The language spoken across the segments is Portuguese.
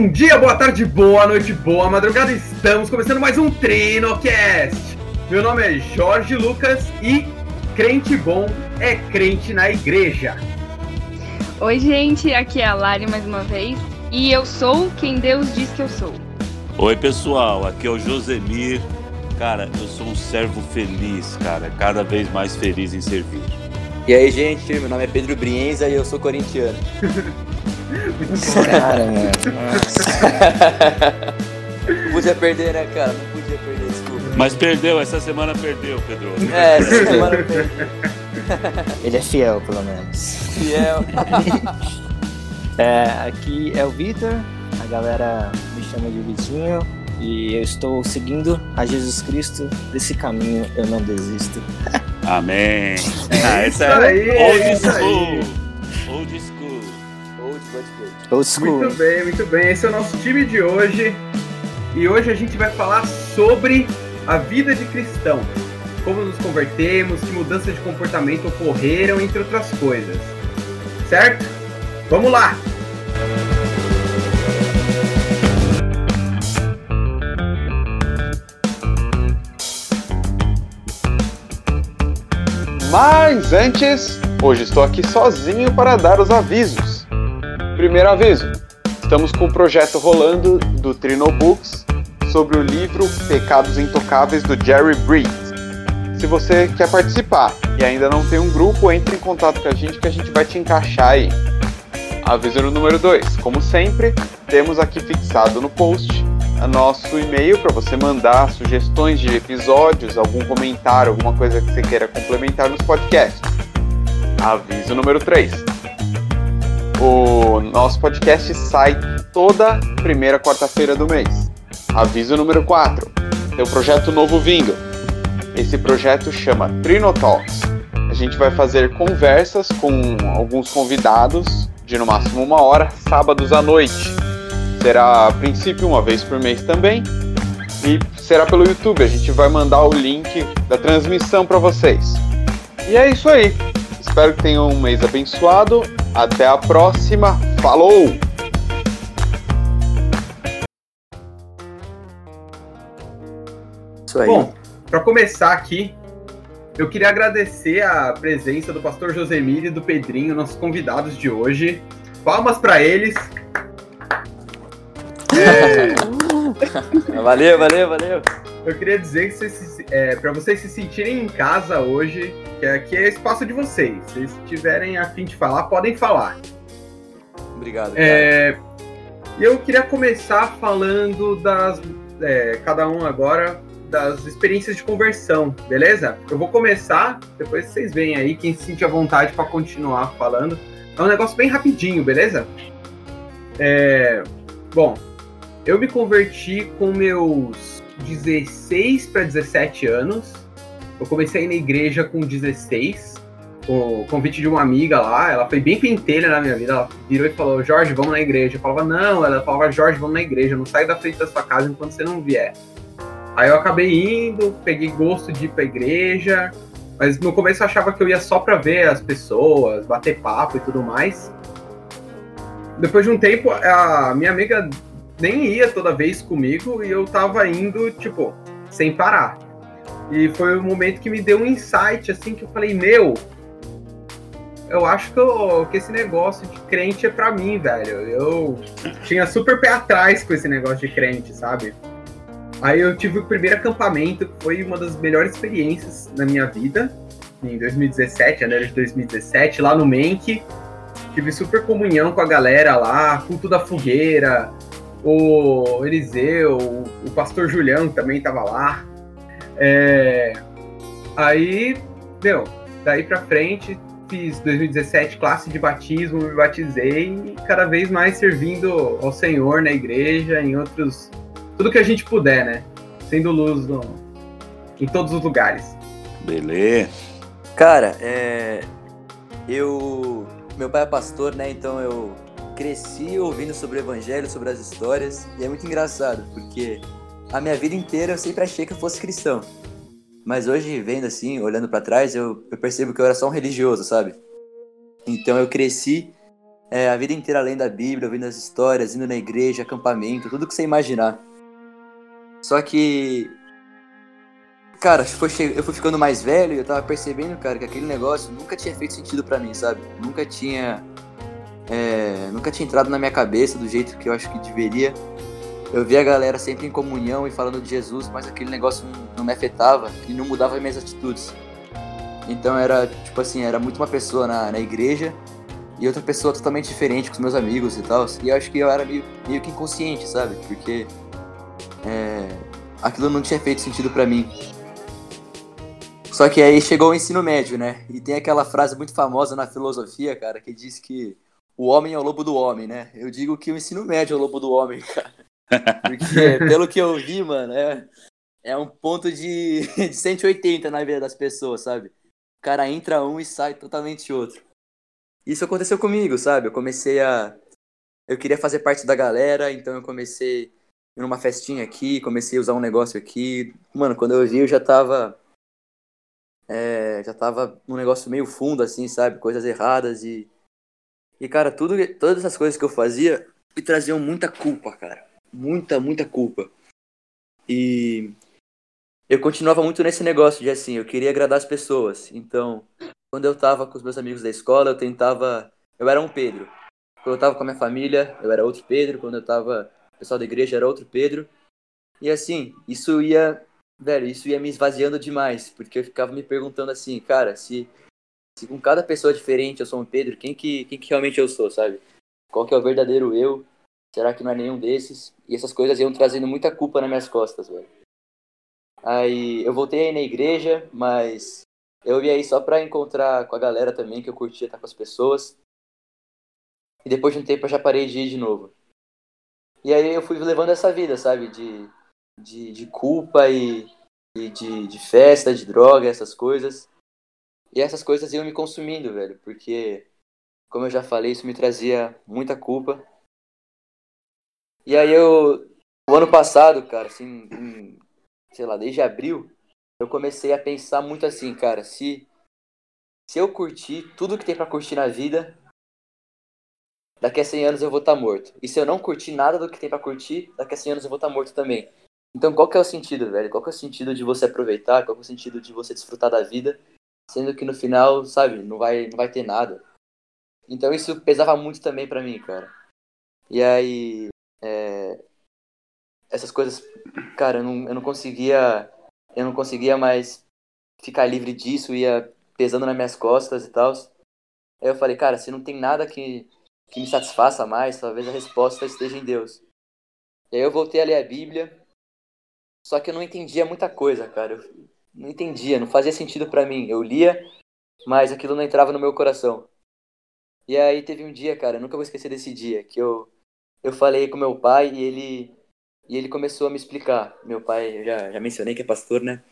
Bom dia, boa tarde, boa noite, boa madrugada. Estamos começando mais um Trinocast. Meu nome é Jorge Lucas e crente bom é crente na igreja. Oi, gente, aqui é a Lari mais uma vez e eu sou quem Deus diz que eu sou. Oi, pessoal, aqui é o Josemir. Cara, eu sou um servo feliz, cara, cada vez mais feliz em servir. E aí, gente, meu nome é Pedro Brienza e eu sou corintiano. Cara, mano. Não podia perder, né, cara? Não podia perder, desculpa. Mas perdeu, essa semana perdeu, Pedro. É, essa semana eu perdi. Ele é fiel, pelo menos. Fiel. É, aqui é o Vitor, a galera me chama de Vitinho e eu estou seguindo a Jesus Cristo. Desse caminho eu não desisto. Amém. Ah, essa isso aí, é old isso school. aí. Old school. Old school. Muito bem, muito bem. Esse é o nosso time de hoje. E hoje a gente vai falar sobre a vida de cristão. Como nos convertemos, que mudanças de comportamento ocorreram, entre outras coisas. Certo? Vamos lá! Mas antes, hoje estou aqui sozinho para dar os avisos. Primeiro aviso: estamos com o projeto rolando do Trinobooks sobre o livro Pecados Intocáveis do Jerry Breed. Se você quer participar e ainda não tem um grupo, entre em contato com a gente que a gente vai te encaixar aí. Aviso número 2: como sempre, temos aqui fixado no post nosso e-mail para você mandar sugestões de episódios, algum comentário, alguma coisa que você queira complementar nos podcasts. Aviso número 3. O nosso podcast sai toda primeira quarta-feira do mês. Aviso número 4. Tem um projeto novo vindo. Esse projeto chama Trinotalks. A gente vai fazer conversas com alguns convidados de no máximo uma hora, sábados à noite. Será a princípio uma vez por mês também. E será pelo YouTube. A gente vai mandar o link da transmissão para vocês. E é isso aí. Espero que tenham um mês abençoado. Até a próxima. Falou! Isso aí. Bom, para começar aqui, eu queria agradecer a presença do pastor Josemir e do Pedrinho, nossos convidados de hoje. Palmas para eles. É, Valeu, valeu, valeu. eu queria dizer que vocês, é, para vocês se sentirem em casa hoje, que aqui é espaço de vocês. Se vocês tiverem a fim de falar, podem falar. Obrigado. É, eu queria começar falando das. é, cada um agora das experiências de conversão, beleza? Eu vou começar, depois vocês veem aí quem se sente à vontade para continuar falando. É um negócio bem rapidinho, beleza? É, bom, eu me converti com meus 16 para 17 anos. Eu comecei na igreja com 16 o convite de uma amiga lá, ela foi bem pentelha na minha vida, ela virou e falou, Jorge, vamos na igreja. Eu falava, não, ela falava, Jorge, vamos na igreja, não sai da frente da sua casa enquanto você não vier. Aí eu acabei indo, peguei gosto de ir pra igreja, mas no começo eu achava que eu ia só pra ver as pessoas, bater papo e tudo mais. Depois de um tempo, a minha amiga nem ia toda vez comigo e eu tava indo, tipo, sem parar. E foi o momento que me deu um insight, assim, que eu falei, meu, eu acho que, eu- que esse negócio de crente é pra mim, velho. Eu tinha super pé atrás com esse negócio de crente, sabe? Aí eu tive o primeiro acampamento, que foi uma das melhores experiências na minha vida, em 2017, janeiro de 2017, lá no Menk. Tive super comunhão com a galera lá, culto da fogueira, o Eliseu, o pastor Julião também tava lá. É, Aí, meu, daí pra frente, fiz 2017 classe de batismo, me batizei e cada vez mais servindo ao Senhor na igreja, em outros. Tudo que a gente puder, né? Sendo luz no- em todos os lugares. Beleza. Cara, é. Eu. Meu pai é pastor, né? Então eu cresci ouvindo sobre o evangelho, sobre as histórias. E é muito engraçado, porque a minha vida inteira eu sempre achei que eu fosse cristão. Mas hoje, vendo assim, olhando pra trás, eu, eu percebo que eu era só um religioso, sabe? Então eu cresci é, a vida inteira lendo a Bíblia, ouvindo as histórias, indo na igreja, acampamento, tudo que você imaginar. Só que. Cara, eu fui ficando mais velho e eu tava percebendo, cara, que aquele negócio nunca tinha feito sentido para mim, sabe? Nunca tinha. É... nunca tinha entrado na minha cabeça do jeito que eu acho que deveria. Eu via a galera sempre em comunhão e falando de Jesus, mas aquele negócio não me afetava e não mudava minhas atitudes. Então era, tipo assim, era muito uma pessoa na, na igreja e outra pessoa totalmente diferente com os meus amigos e tal. E eu acho que eu era meio, meio que inconsciente, sabe? Porque é, aquilo não tinha feito sentido para mim. Só que aí chegou o ensino médio, né? E tem aquela frase muito famosa na filosofia, cara, que diz que o homem é o lobo do homem, né? Eu digo que o ensino médio é o lobo do homem, cara. Porque, pelo que eu vi, mano, é, é um ponto de, de 180 na vida das pessoas, sabe? O cara entra um e sai totalmente outro. Isso aconteceu comigo, sabe? Eu comecei a. Eu queria fazer parte da galera, então eu comecei numa festinha aqui, comecei a usar um negócio aqui. Mano, quando eu vi, eu já tava. É, já tava num negócio meio fundo, assim, sabe? Coisas erradas e. E, cara, tudo, todas essas coisas que eu fazia me traziam muita culpa, cara. Muita, muita culpa. E. Eu continuava muito nesse negócio de assim, eu queria agradar as pessoas. Então, quando eu tava com os meus amigos da escola, eu tentava. Eu era um Pedro. Quando eu tava com a minha família, eu era outro Pedro. Quando eu tava com o pessoal da igreja, era outro Pedro. E assim, isso ia. Velho, isso ia me esvaziando demais. Porque eu ficava me perguntando assim, cara, se, se com cada pessoa diferente eu sou um Pedro, quem que, quem que realmente eu sou, sabe? Qual que é o verdadeiro eu? Será que não é nenhum desses? E essas coisas iam trazendo muita culpa nas minhas costas, velho. Aí eu voltei aí na igreja, mas eu ia aí só pra encontrar com a galera também, que eu curtia estar com as pessoas. E depois de um tempo eu já parei de ir de novo. E aí eu fui levando essa vida, sabe? De, de, de culpa e, e de, de festa, de droga, essas coisas. E essas coisas iam me consumindo, velho, porque, como eu já falei, isso me trazia muita culpa. E aí eu, o ano passado, cara, assim, em, sei lá, desde abril, eu comecei a pensar muito assim, cara, se se eu curtir tudo que tem para curtir na vida, daqui a 100 anos eu vou estar tá morto. E se eu não curtir nada do que tem para curtir, daqui a 100 anos eu vou estar tá morto também. Então qual que é o sentido, velho? Qual que é o sentido de você aproveitar? Qual que é o sentido de você desfrutar da vida, sendo que no final, sabe, não vai não vai ter nada. Então isso pesava muito também para mim, cara. E aí, é... essas coisas, cara, eu não, eu não conseguia eu não conseguia mais ficar livre disso, ia pesando nas minhas costas e tal. Aí eu falei, cara, se não tem nada que, que me satisfaça mais, talvez a resposta esteja em Deus. E aí eu voltei a ler a Bíblia, só que eu não entendia muita coisa, cara. Eu não entendia, não fazia sentido para mim. Eu lia, mas aquilo não entrava no meu coração. E aí teve um dia, cara, nunca vou esquecer desse dia, que eu, eu falei com meu pai e ele e ele começou a me explicar. Meu pai, eu já, já mencionei que é pastor, né?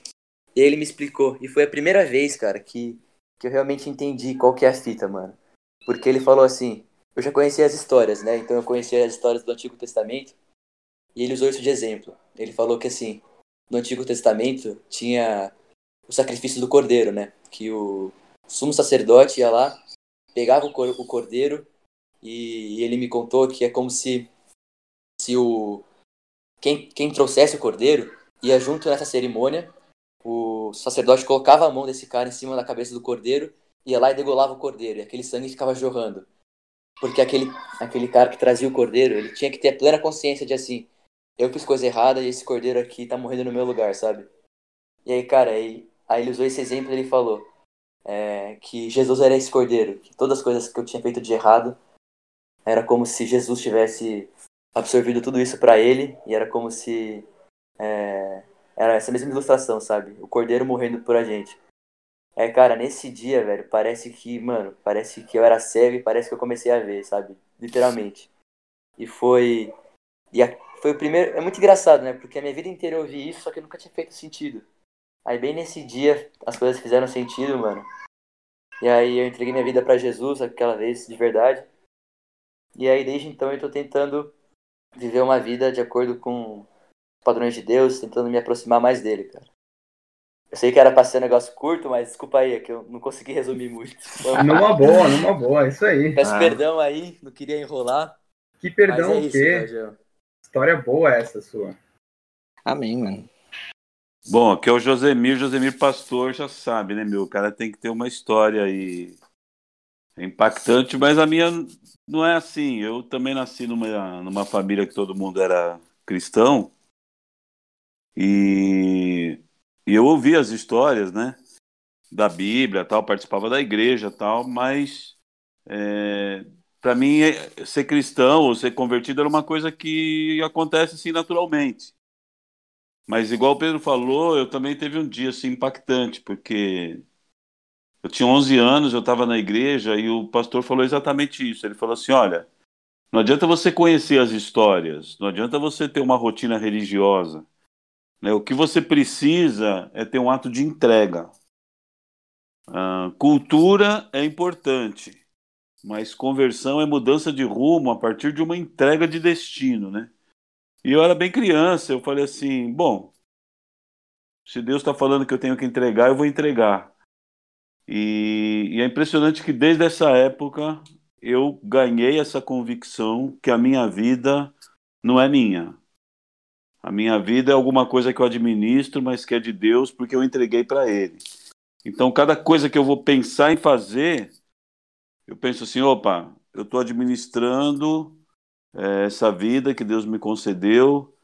E ele me explicou. E foi a primeira vez, cara, que, que eu realmente entendi qual que é a fita, mano. Porque ele falou assim, eu já conhecia as histórias, né? Então eu conhecia as histórias do Antigo Testamento. E ele usou isso de exemplo. Ele falou que assim, no Antigo Testamento tinha o sacrifício do cordeiro, né? Que o sumo sacerdote ia lá, pegava o cordeiro e ele me contou que é como se se o quem, quem trouxesse o cordeiro ia junto nessa cerimônia. O sacerdote colocava a mão desse cara em cima da cabeça do cordeiro, ia lá e degolava o cordeiro, e aquele sangue ficava jorrando. Porque aquele, aquele cara que trazia o cordeiro, ele tinha que ter plena consciência de assim, eu fiz coisa errada e esse cordeiro aqui tá morrendo no meu lugar, sabe? E aí, cara, aí, aí ele usou esse exemplo e ele falou é, que Jesus era esse cordeiro, que todas as coisas que eu tinha feito de errado era como se Jesus tivesse absorvido tudo isso para ele e era como se é, era essa mesma ilustração, sabe? O cordeiro morrendo por a gente. É, cara, nesse dia, velho, parece que, mano, parece que eu era cego e parece que eu comecei a ver, sabe? Literalmente. E foi. E a, foi o primeiro. É muito engraçado, né? Porque a minha vida inteira eu ouvi isso, só que nunca tinha feito sentido. Aí, bem nesse dia, as coisas fizeram sentido, mano. E aí eu entreguei minha vida para Jesus aquela vez, de verdade. E aí, desde então, eu tô tentando viver uma vida de acordo com os padrões de Deus, tentando me aproximar mais dele, cara. Eu sei que era pra ser um negócio curto, mas desculpa aí, é que eu não consegui resumir muito. Numa boa, numa boa, isso aí. Peço Ah. perdão aí, não queria enrolar. Que perdão é o quê? Rogério. História boa essa sua. Amém, mano. Bom, aqui é o Josemir, Josemir Pastor, já sabe, né, meu? O cara tem que ter uma história aí impactante, mas a minha não é assim. Eu também nasci numa, numa família que todo mundo era cristão e, e eu ouvi as histórias, né, da Bíblia, tal, participava da igreja, tal, mas é, para mim é- ser cristão ou ser convertido era uma coisa que acontece assim naturalmente. Mas igual o Pedro falou, eu também teve um dia assim impactante, porque eu tinha 11 anos, eu estava na igreja e o pastor falou exatamente isso. Ele falou assim: "Olha, não adianta você conhecer as histórias, não adianta você ter uma rotina religiosa, né? O que você precisa é ter um ato de entrega. Ah, cultura é importante, mas conversão é mudança de rumo a partir de uma entrega de destino, né? E eu era bem criança, eu falei assim: bom, se Deus está falando que eu tenho que entregar, eu vou entregar. E, e é impressionante que desde essa época eu ganhei essa convicção que a minha vida não é minha. A minha vida é alguma coisa que eu administro, mas que é de Deus porque eu entreguei para Ele. Então, cada coisa que eu vou pensar em fazer, eu penso assim: opa, eu estou administrando é, essa vida que Deus me concedeu,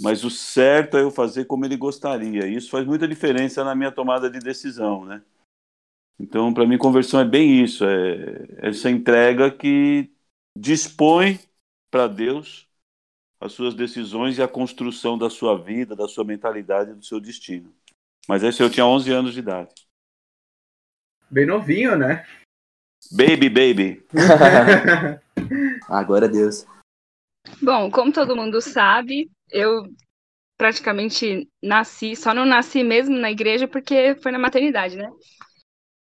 mas o certo é eu fazer como Ele gostaria. Isso faz muita diferença na minha tomada de decisão, né? Então, para mim, conversão é bem isso, é essa entrega que dispõe para Deus as suas decisões e a construção da sua vida, da sua mentalidade, do seu destino. Mas esse eu tinha 11 anos de idade. Bem novinho, né? Baby, baby. Ah, glória a Deus. Bom, como todo mundo sabe, eu praticamente nasci, só não nasci mesmo na igreja porque foi na maternidade, né?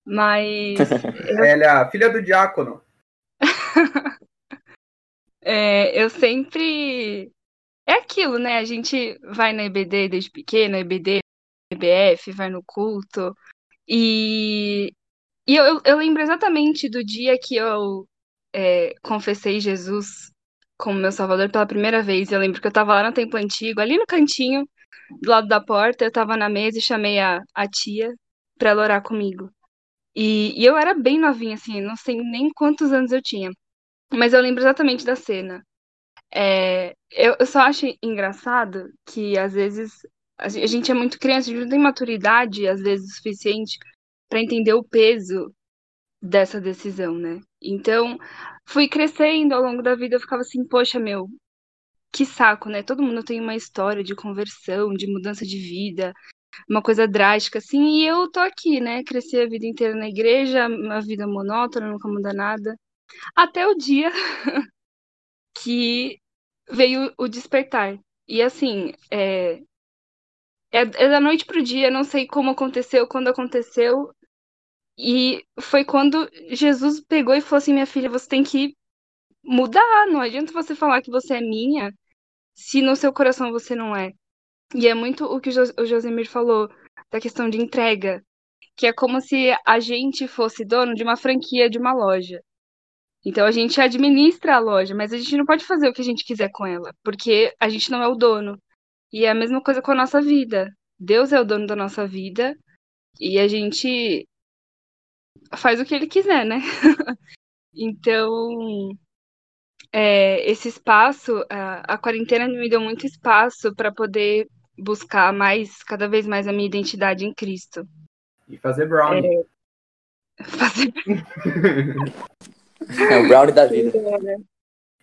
Mas Ela é a filha do diácono. é, eu sempre. É aquilo, né? A gente vai na EBD desde pequena, EBD, EBF, vai no culto. E, e eu, eu- lembro exatamente do dia que eu é, confessei Jesus como meu salvador pela primeira vez. Eu lembro que eu tava lá no templo antigo, ali no cantinho, do lado da porta, eu tava na mesa e chamei a, a tia pra ela orar comigo. E, e eu era bem novinha, assim, não sei nem quantos anos eu tinha. Mas eu lembro exatamente da cena. É, eu, eu só acho engraçado que às vezes a gente é muito criança, a gente não tem maturidade, às vezes, o suficiente para entender o peso dessa decisão, né? Então, fui crescendo ao longo da vida, eu ficava assim, poxa, meu, que saco, né? Todo mundo tem uma história de conversão, de mudança de vida, uma coisa drástica, assim, e eu tô aqui, né? Cresci a vida inteira na igreja, uma vida monótona, nunca muda nada. Até o dia que veio o despertar. E assim, é, é, é da noite pro dia, não sei como aconteceu, quando aconteceu. E foi quando Jesus pegou e falou assim: minha filha, você tem que mudar. Não adianta você falar que você é minha se no seu coração você não é. E é muito o que o Jos- o Josemir falou da questão de entrega, que é como se a gente fosse dono de uma franquia de uma loja. Então a gente administra a loja, mas a gente não pode fazer o que a gente quiser com ela, porque a gente não é o dono. E é a mesma coisa com a nossa vida. Deus é o dono da nossa vida e a gente faz o que ele quiser, né? Então, é, esse espaço, a, a quarentena me deu muito espaço para poder buscar mais, cada vez mais a minha identidade em Cristo. E fazer brownie. Fazer É o brownie da vida.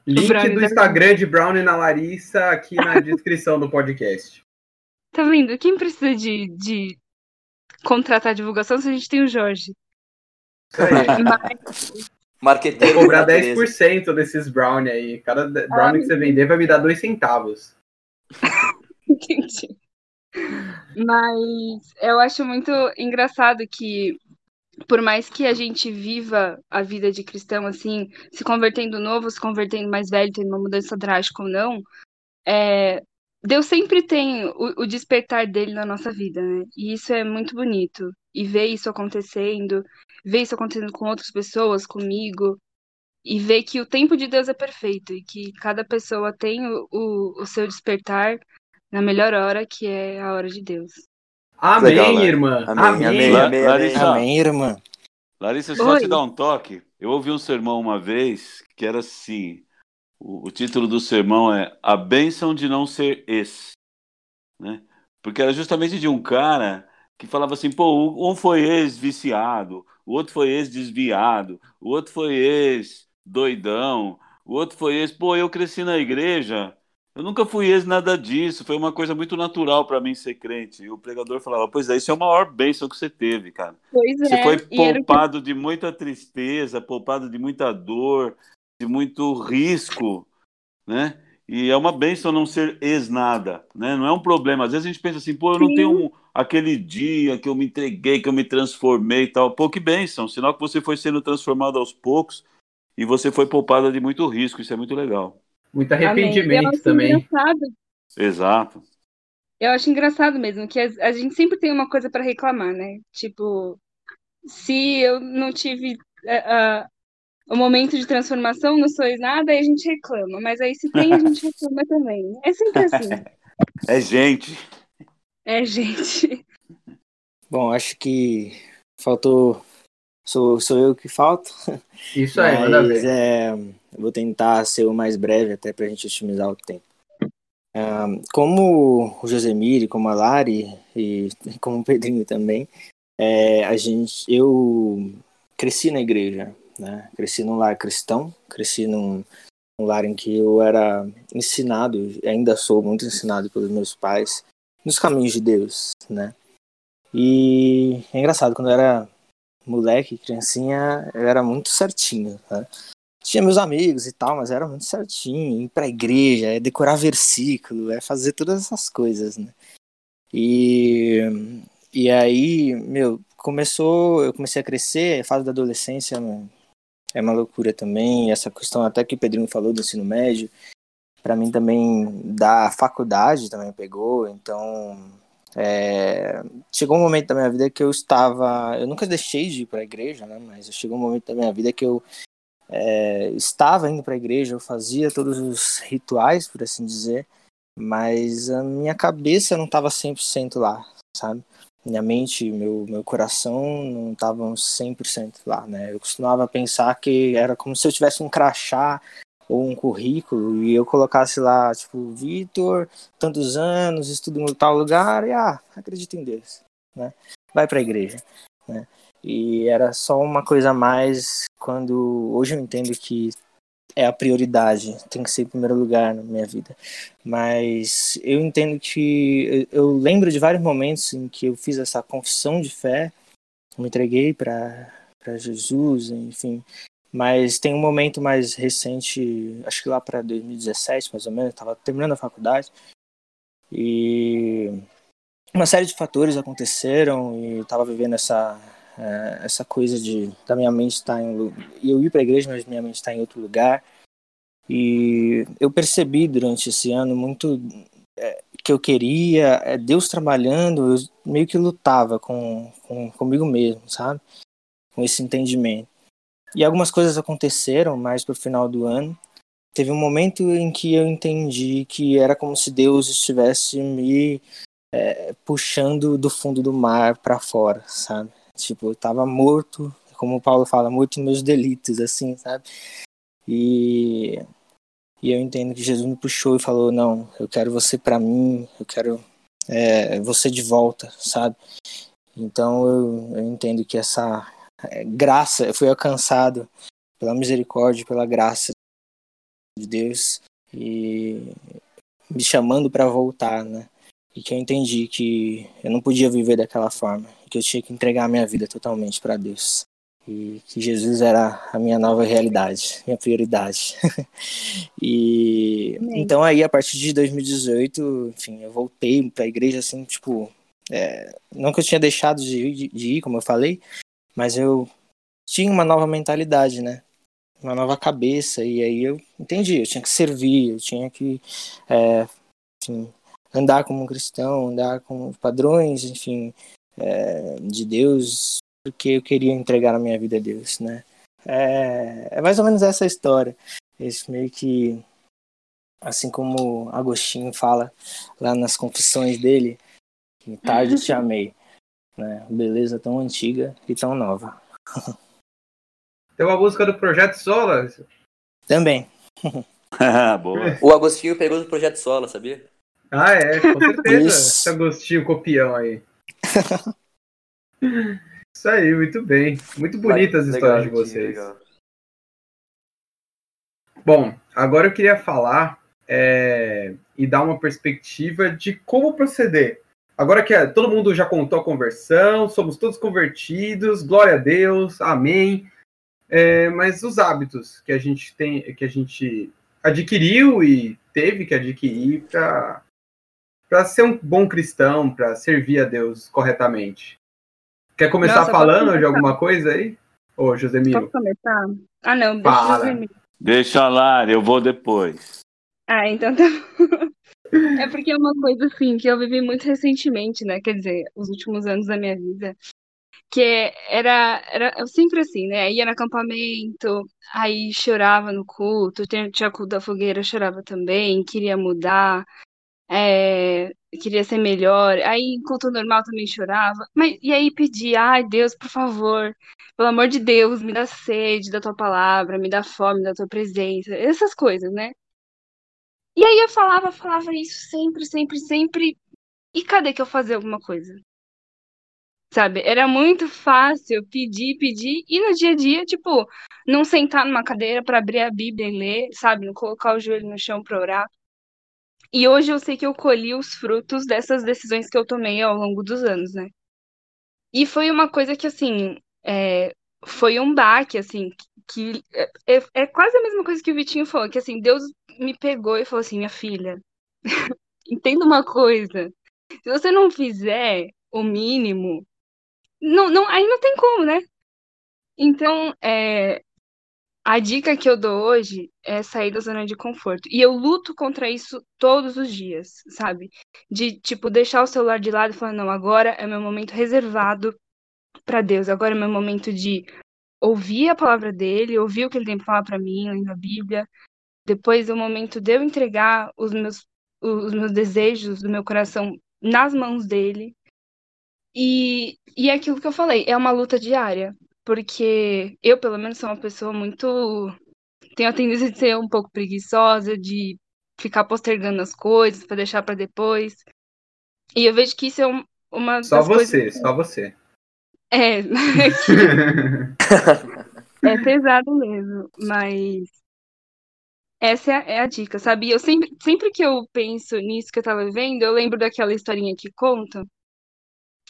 Link brownie do da- Instagram de Brownie na Larissa aqui na descrição do podcast. Tá vendo? Quem precisa de, de contratar divulgação se a gente tem o Jorge? Mas, Marqueteiro Vou cobrar por natureza. 10% desses brownie aí. Cada de- brownie que você vender vai me dar 2 centavos. entendi. Mas eu acho muito engraçado que, por mais que a gente viva a vida de cristão, assim, se convertendo novo, se convertendo mais velho, tendo uma mudança drástica ou não, é, Deus sempre tem o, o despertar dele na nossa vida, né? E isso é muito bonito. E ver isso acontecendo, ver isso acontecendo com outras pessoas, comigo, e ver que o tempo de Deus é perfeito e que cada pessoa tem o, o, o seu despertar na melhor hora, que é a hora de Deus. Amém, Legal, né? irmã. Amém, Amém. amém, Larissa, Amém, irmã. Larissa, só Oi. te dar um toque. Eu ouvi um sermão uma vez que era assim: o, o título do sermão é A Bênção de Não Ser Ex. Né? Porque era justamente de um cara que falava assim: pô, um foi ex-viciado, o outro foi ex-desviado, o outro foi ex-doidão, o outro foi ex. Pô, eu cresci na igreja. Eu nunca fui ex nada disso, foi uma coisa muito natural para mim ser crente. E o pregador falava: Pois é, isso é a maior bênção que você teve, cara. Pois Você é. foi e era o que poupado de muita tristeza, poupado de muita dor, de muito risco, né? E é uma bênção não ser ex-nada, né? Não é um problema. Às vezes a gente pensa assim, pô, eu não Sim. tenho um- aquele dia que eu me entreguei, que eu me transformei e tal. Pô, que bênção. Sinal que você foi sendo transformado aos poucos e você foi poupada de muito risco. Isso é muito legal. Muito. Eu arrependimento acho também. engraçado. Exato. Eu acho engraçado mesmo que a, gente sempre tem uma coisa pra reclamar, né? Tipo, se eu não tive a- o momento de transformação, não sou nada, aí a gente reclama. Mas aí se tem, a gente reclama também. É sempre assim. É gente. É, gente. Bom, acho que faltou. Sou, sou eu que falto. Isso aí, manda ver. é, vou tentar ser o mais breve, até para a gente otimizar o tempo. Ah, como o Josemir, como a Lari e como o Pedrinho também, é, a gente, eu cresci na igreja, né? Cresci num lar cristão, cresci num, num lar em que eu era ensinado, ainda sou muito ensinado pelos meus pais, nos caminhos de Deus, né? E é engraçado, quando eu era moleque, criancinha, eu era muito certinho, né? Tinha meus amigos e tal, mas era muito certinho, ir pra igreja, é decorar versículo, é fazer todas essas coisas, né? E, e aí, meu, começou, eu comecei a crescer, a fase da adolescência é uma loucura também, essa questão até que o Pedrinho falou do ensino médio, para mim também da faculdade também pegou, então é, chegou um momento da minha vida que eu estava. Eu nunca deixei de ir para a igreja, né? Mas chegou um momento da minha vida que eu é, estava indo para a igreja, eu fazia todos os rituais, por assim dizer, mas a minha cabeça não estava 100% lá, sabe? Minha mente, meu, meu coração não estavam 100% lá, né? Eu costumava pensar que era como se eu tivesse um crachá ou um currículo e eu colocasse lá, tipo, Vitor, tantos anos, estudo em tal lugar e, ah, acredito em Deus, né? Vai pra igreja, né? E era só uma coisa a mais quando hoje eu entendo que é a prioridade, tem que ser em primeiro lugar na minha vida. Mas eu entendo que eu lembro de vários momentos em que eu fiz essa confissão de fé, me entreguei para para Jesus, enfim, mas tem um momento mais recente, acho que lá para 2017, mais ou menos, estava terminando a faculdade e uma série de fatores aconteceram e estava vivendo essa é, essa coisa de da minha mente estar em eu ir para a igreja, mas minha mente está em outro lugar. E eu percebi durante esse ano muito é, que eu queria, é, Deus trabalhando, eu meio que lutava com, com comigo mesmo, sabe? Com esse entendimento. E algumas coisas aconteceram mais pro final do ano. Teve um momento em que eu entendi que era como se Deus estivesse me é, puxando do fundo do mar para fora, sabe? Tipo, eu tava morto, como o Paulo fala, morto em meus delitos, assim, sabe? E, e eu entendo que Jesus me puxou e falou: Não, eu quero você para mim, eu quero é, você de volta, sabe? Então eu, eu entendo que essa graça, eu fui alcançado pela misericórdia, pela graça de Deus e me chamando para voltar, né? E que eu entendi que eu não podia viver daquela forma, que eu tinha que entregar a minha vida totalmente para Deus. E que Jesus era a minha nova realidade, minha prioridade. e Amém. então aí a partir de 2018, enfim, eu voltei para a igreja assim, tipo, é, não que eu tinha deixado de de, de ir, como eu falei, mas eu tinha uma nova mentalidade, né? Uma nova cabeça, e aí eu entendi, eu tinha que servir, eu tinha que é, enfim, andar como um cristão, andar com padrões, enfim, é, de Deus, porque eu queria entregar a minha vida a Deus, né? É, é mais ou menos essa história. Esse meio que, assim como Agostinho fala lá nas confissões dele, que tarde te amei, né? Beleza tão antiga e tão nova. Tem uma música do Projeto Sola? Também. Boa. O Agostinho pegou do Projeto Sola, sabia? Ah, é, com certeza. Isso. Esse Agostinho copião aí. Isso aí, muito bem. Muito bonitas as Legal, histórias de Dinho, vocês. legal. Bom, agora eu queria falar é, e dar uma perspectiva de como proceder. Agora que é, todo mundo já contou a conversão, somos todos convertidos, glória a Deus, amém. É, mas os hábitos que a gente tem, que a gente adquiriu e teve que adquirir para para ser um bom cristão, para servir a Deus corretamente. Quer começar Nossa, falando de alguma coisa aí? Ô, José Miro. Posso começar? Ah, não, deixa ver. Deixa lá, eu vou depois. Ah, então tá. É porque é uma coisa assim que eu vivi muito recentemente, né? Quer dizer, os últimos anos da minha vida. Que era, era eu sempre assim, né? Ia no acampamento, aí chorava no culto, tinha, tinha culto da fogueira, chorava também, queria mudar, é, queria ser melhor. Aí em culto normal também chorava. Mas, e aí pedia, ai Deus, por favor, pelo amor de Deus, me dá sede da tua palavra, me dá fome da tua presença, essas coisas, né? E aí eu falava, falava isso sempre, sempre, sempre. E cadê que eu fazia alguma coisa? Sabe? Era muito fácil pedir, pedir, e no dia a dia, tipo, não sentar numa cadeira para abrir a Bíblia e ler, sabe? Não colocar o joelho no chão para orar. E hoje eu sei que eu colhi os frutos dessas decisões que eu tomei ao longo dos anos, né? E foi uma coisa que, assim, é, foi um baque, assim, que é, é- é quase a mesma coisa que o Vitinho falou, que, assim, Deus me pegou e falou assim, minha filha, entenda uma coisa, se você não fizer o mínimo, não, não, aí não tem como, né? Então, é, a dica que eu dou hoje é sair da zona de conforto. E eu luto contra isso todos os dias, sabe? De, tipo, deixar o celular de lado e falar, não, agora é meu momento reservado para Deus, agora é meu momento de ouvir a palavra dele, ouvir o que ele tem para falar para mim, lendo a Bíblia. Depois é o momento de eu entregar os meus, os meus desejos do meu coração nas mãos dele. E, e é aquilo que eu falei, é uma luta diária. Porque eu, pelo menos, sou uma pessoa muito. Tenho a tendência de ser um pouco preguiçosa, de ficar postergando as coisas para deixar para depois. E eu vejo que isso é um- uma Só você, coisas. só você. É, é pesado mesmo, mas essa é a, é dica, sabe? Eu sempre, sempre que eu penso nisso que eu tava vivendo, eu lembro daquela historinha que conta,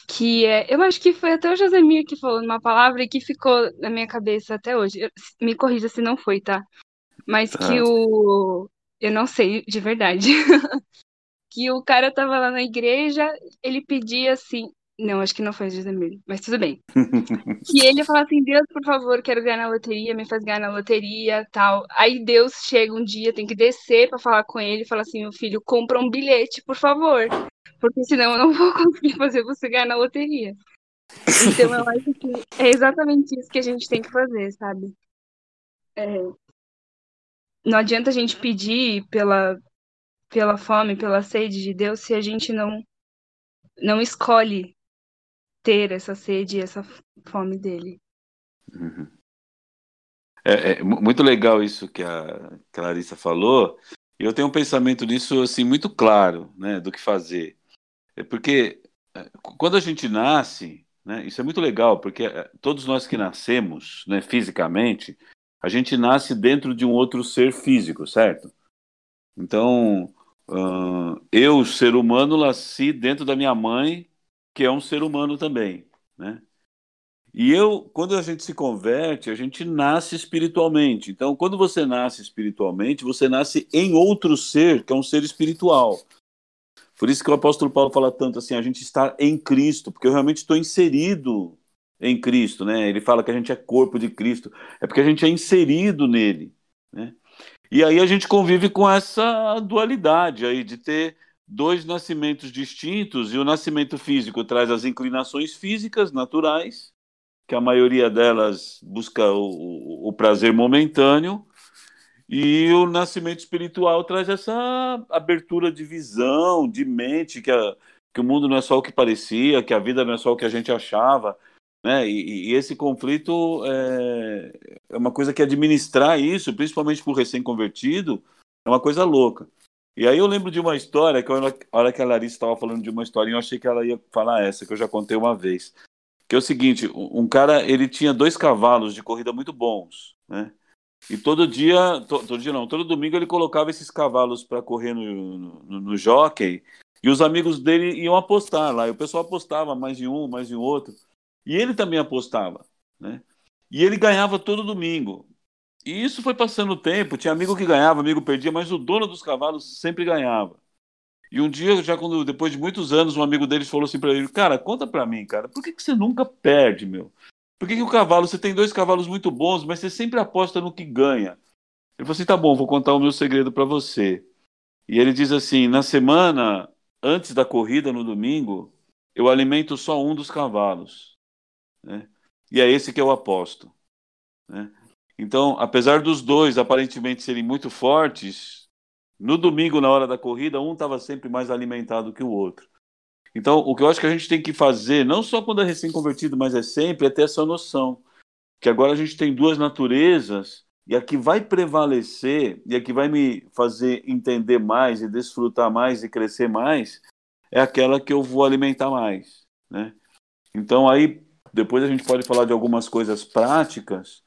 que é, eu acho que foi até o Josemir que falou numa palavra e que ficou na minha cabeça até hoje. Eu- me corrija se não foi, tá? Mas que Tá. o, eu não sei de verdade, que o cara tava lá na igreja, ele pedia assim, não, acho que não foi o Josemir, mas tudo bem. Que ele fala assim, Deus, por favor, quero ganhar na loteria, me faz ganhar na loteria, tal. Aí Deus chega um dia, tem que descer pra falar com ele, e fala assim, meu filho, compra um bilhete, por favor, porque senão eu não vou conseguir fazer você ganhar na loteria. Então eu acho que é exatamente isso que a gente tem que fazer, sabe? É, não adianta a gente pedir pela pela fome, pela sede de Deus, se a gente não não escolhe ter essa sede e essa fome dele. Uhum. É, é mu- muito legal isso que a, que a Larissa falou. Eu tenho um pensamento nisso assim muito claro, né, do que fazer. É porque é, qu- quando a gente nasce, né, isso é muito legal, porque é, todos nós que nascemos, né, fisicamente, a gente nasce dentro de um outro ser físico, certo? Então, ahn, eu, ser humano, nasci dentro da minha mãe, que é um ser humano também, né? E eu, quando a gente se converte, a gente nasce espiritualmente. Então, quando você nasce espiritualmente, você nasce em outro ser, que é um ser espiritual. Por isso que o apóstolo Paulo fala tanto assim, a gente está em Cristo, porque eu realmente estou inserido em Cristo, né? Ele fala que a gente é corpo de Cristo, é porque a gente é inserido nele, né? E aí a gente convive com essa dualidade aí de ter dois nascimentos distintos, e o nascimento físico traz as inclinações físicas naturais, que a maioria delas busca o, o prazer momentâneo, e o nascimento espiritual traz essa abertura de visão, de mente, que, a, que o mundo não é só o que parecia, que a vida não é só o que a gente achava. Né? E, e esse conflito é, é, uma coisa que administrar isso, principalmente para o recém-convertido, é uma coisa louca. E aí eu lembro de uma história, que a hora que a Larissa estava falando de uma história, eu achei que ela ia falar essa, que eu já contei uma vez. Que é o seguinte, um cara, ele tinha dois cavalos de corrida muito bons, né? E todo dia, to, todo dia não, todo domingo ele colocava esses cavalos para correr no, no, no jockey e os amigos dele iam apostar lá. E o pessoal apostava mais em um, mais em outro. E ele também apostava, né? E ele ganhava todo domingo. E isso foi passando o tempo. Tinha amigo que ganhava, amigo perdia, mas o dono dos cavalos sempre ganhava. E um dia, já quando depois de muitos anos, um amigo deles falou assim para ele: Cara, conta para mim, cara, por que, que você nunca perde, meu? Por que, que o cavalo, você tem dois cavalos muito bons, mas você sempre aposta no que ganha? Ele falou assim: tá bom, vou contar o meu segredo para você. E ele diz assim: na semana antes da corrida, no domingo, eu alimento só um dos cavalos. Né? E é esse que eu aposto. Né? Então, apesar dos dois aparentemente serem muito fortes, no domingo, na hora da corrida, um estava sempre mais alimentado que o outro. Então, o que eu acho que a gente tem que fazer, não só quando é recém-convertido, mas é sempre, é ter essa noção. Que agora a gente tem duas naturezas, e a que vai prevalecer, e a que vai me fazer entender mais, e desfrutar mais, e crescer mais, é aquela que eu vou alimentar mais. Né? Então, aí, depois a gente pode falar de algumas coisas práticas,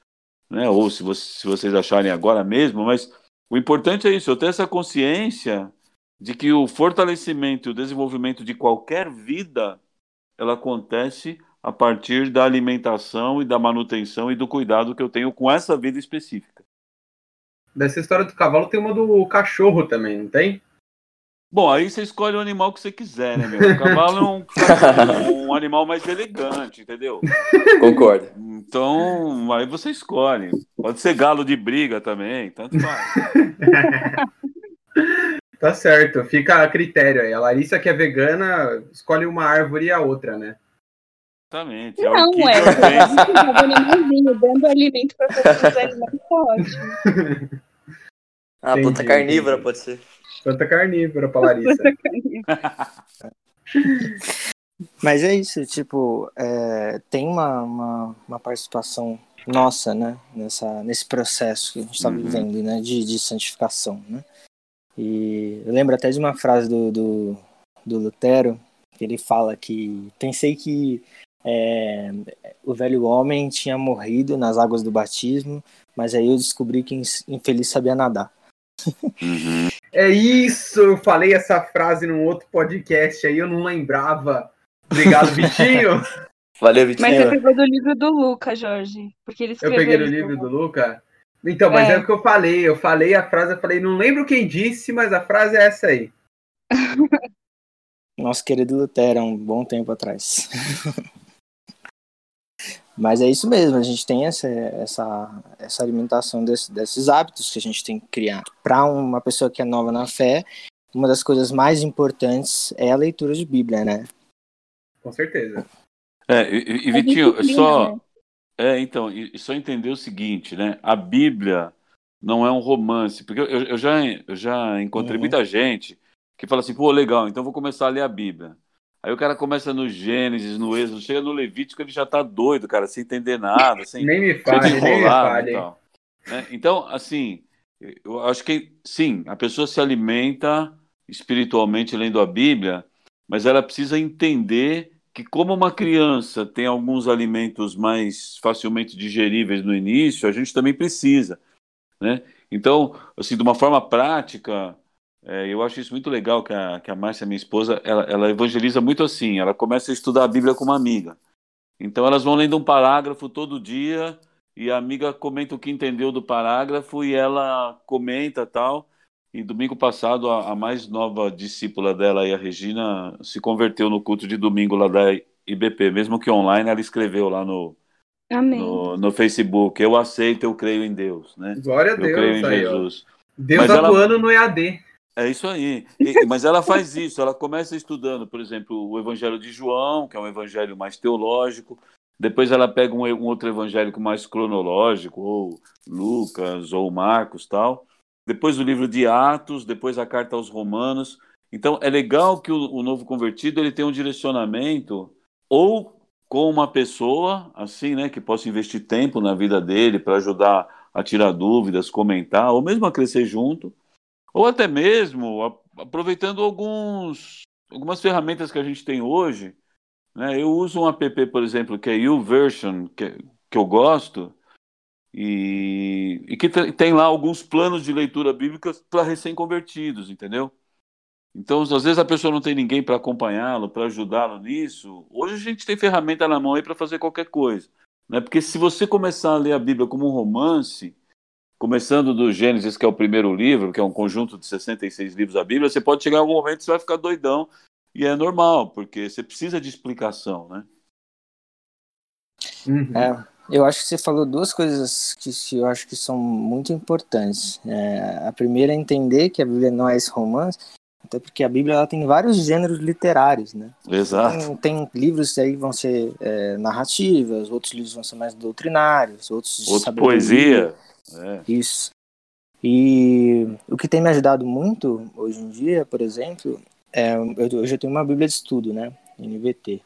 né? ou se, você, se vocês acharem agora mesmo, mas o importante é isso, eu ter essa consciência de que o fortalecimento e o desenvolvimento de qualquer vida ela acontece a partir da alimentação e da manutenção e do cuidado que eu tenho com essa vida específica. Dessa história do cavalo tem uma do cachorro também, não tem? Bom, aí você escolhe o animal que você quiser, né, meu? O cavalo é um, um animal mais elegante, entendeu? Concordo. Então, aí você escolhe. Pode ser galo de briga também, tanto faz. Tá certo, fica a critério aí. A Larissa, que é vegana, escolhe uma árvore e a outra, né? Exatamente. Não, é. é animalzinho, dando alimento para todos os animais, tá ótimo. Ah, entendi, planta carnívora pode ser. Planta carnívora pra Larissa. Mas é isso, tipo, é, tem uma, uma, uma, participação nossa, né, nessa, nesse processo que a gente está uhum. vivendo, né, de, de santificação, né. E eu lembro até de uma frase do, do, do Lutero, que ele fala que pensei que é, o velho homem tinha morrido nas águas do batismo, mas aí eu descobri que infeliz sabia nadar. Uhum. É isso, eu falei essa frase num outro podcast aí, eu não lembrava. Obrigado, Vitinho. Valeu, Vitinho. Mas você pegou do livro do Luca, Jorge. Porque ele eu peguei do livro do Luca? Então, mas é. é o que eu falei. Eu falei a frase, eu falei, não lembro quem disse, mas a frase é essa aí. Nosso querido Lutero, um bom tempo atrás. mas é isso mesmo, a gente tem essa, essa, essa alimentação desse, desses hábitos que a gente tem que criar. Para uma pessoa que é nova na fé, uma das coisas mais importantes é a leitura de Bíblia, né? Com certeza. É, e, e Vitinho, só, né? É, então, e só entender o seguinte, né? A Bíblia não é um romance, porque eu, eu já, eu já encontrei uhum. muita gente que fala assim, pô, legal, então vou começar a ler a Bíblia. Aí o cara começa no Gênesis, no Êxodo, chega no Levítico, ele já tá doido, cara, sem entender nada, sem, nem me fale, nem me fale. Né? Então, assim, eu acho que sim, a pessoa se alimenta espiritualmente lendo a Bíblia, mas ela precisa entender que como uma criança tem alguns alimentos mais facilmente digeríveis no início, a gente também precisa, né? Então, assim, de uma forma prática, é, eu acho isso muito legal que a, que a Márcia, minha esposa, ela, ela evangeliza muito assim, ela começa a estudar a Bíblia com uma amiga. Então, elas vão lendo um parágrafo todo dia e a amiga comenta o que entendeu do parágrafo e ela comenta tal. E domingo passado, a, a, mais nova discípula dela, a Regina, se converteu no culto de domingo lá da IBP. Mesmo que online, ela escreveu lá no, no, no, Facebook: Eu aceito, eu creio em Deus. Né? Glória a eu Deus. creio em aí, Jesus. Ó. Deus Mas atuando ela... no EAD. É isso aí. E, mas ela faz isso, ela começa estudando, por exemplo, o Evangelho de João, que é um evangelho mais teológico, depois ela pega um, um outro evangélico mais cronológico, ou Lucas, ou Marcos, tal. Depois o livro de Atos, depois a carta aos Romanos. Então é legal que o, o novo convertido ele tem um direcionamento ou com uma pessoa assim, né, que possa investir tempo na vida dele para ajudar a tirar dúvidas, comentar, ou mesmo a crescer junto, ou até mesmo aproveitando alguns, algumas ferramentas que a gente tem hoje. Né? Eu uso um app, por exemplo, que é YouVersion, que, que eu gosto, e, e que tem lá alguns planos de leitura bíblica para recém-convertidos, entendeu? Então, às vezes a pessoa não tem ninguém para acompanhá-lo, para ajudá-lo nisso. Hoje a gente tem ferramenta na mão aí para fazer qualquer coisa. Né? Porque se você começar a ler a Bíblia como um romance, começando do Gênesis, que é o primeiro livro, que é um conjunto de 66 livros da Bíblia, você pode chegar em algum momento e você vai ficar doidão. E é normal, porque você precisa de explicação, né? Uhum. É, eu acho que você falou duas coisas que, que eu acho que são muito importantes. É, a primeira é entender que a Bíblia não é esse romance, até porque a Bíblia ela tem vários gêneros literários, né? Exato. Tem, tem livros aí que vão ser é, narrativas, outros livros vão ser mais doutrinários, outros de Outro poesia. É. Isso. E o que tem me ajudado muito hoje em dia, por exemplo, é, eu, eu já tenho uma Bíblia de estudo, né? NVT.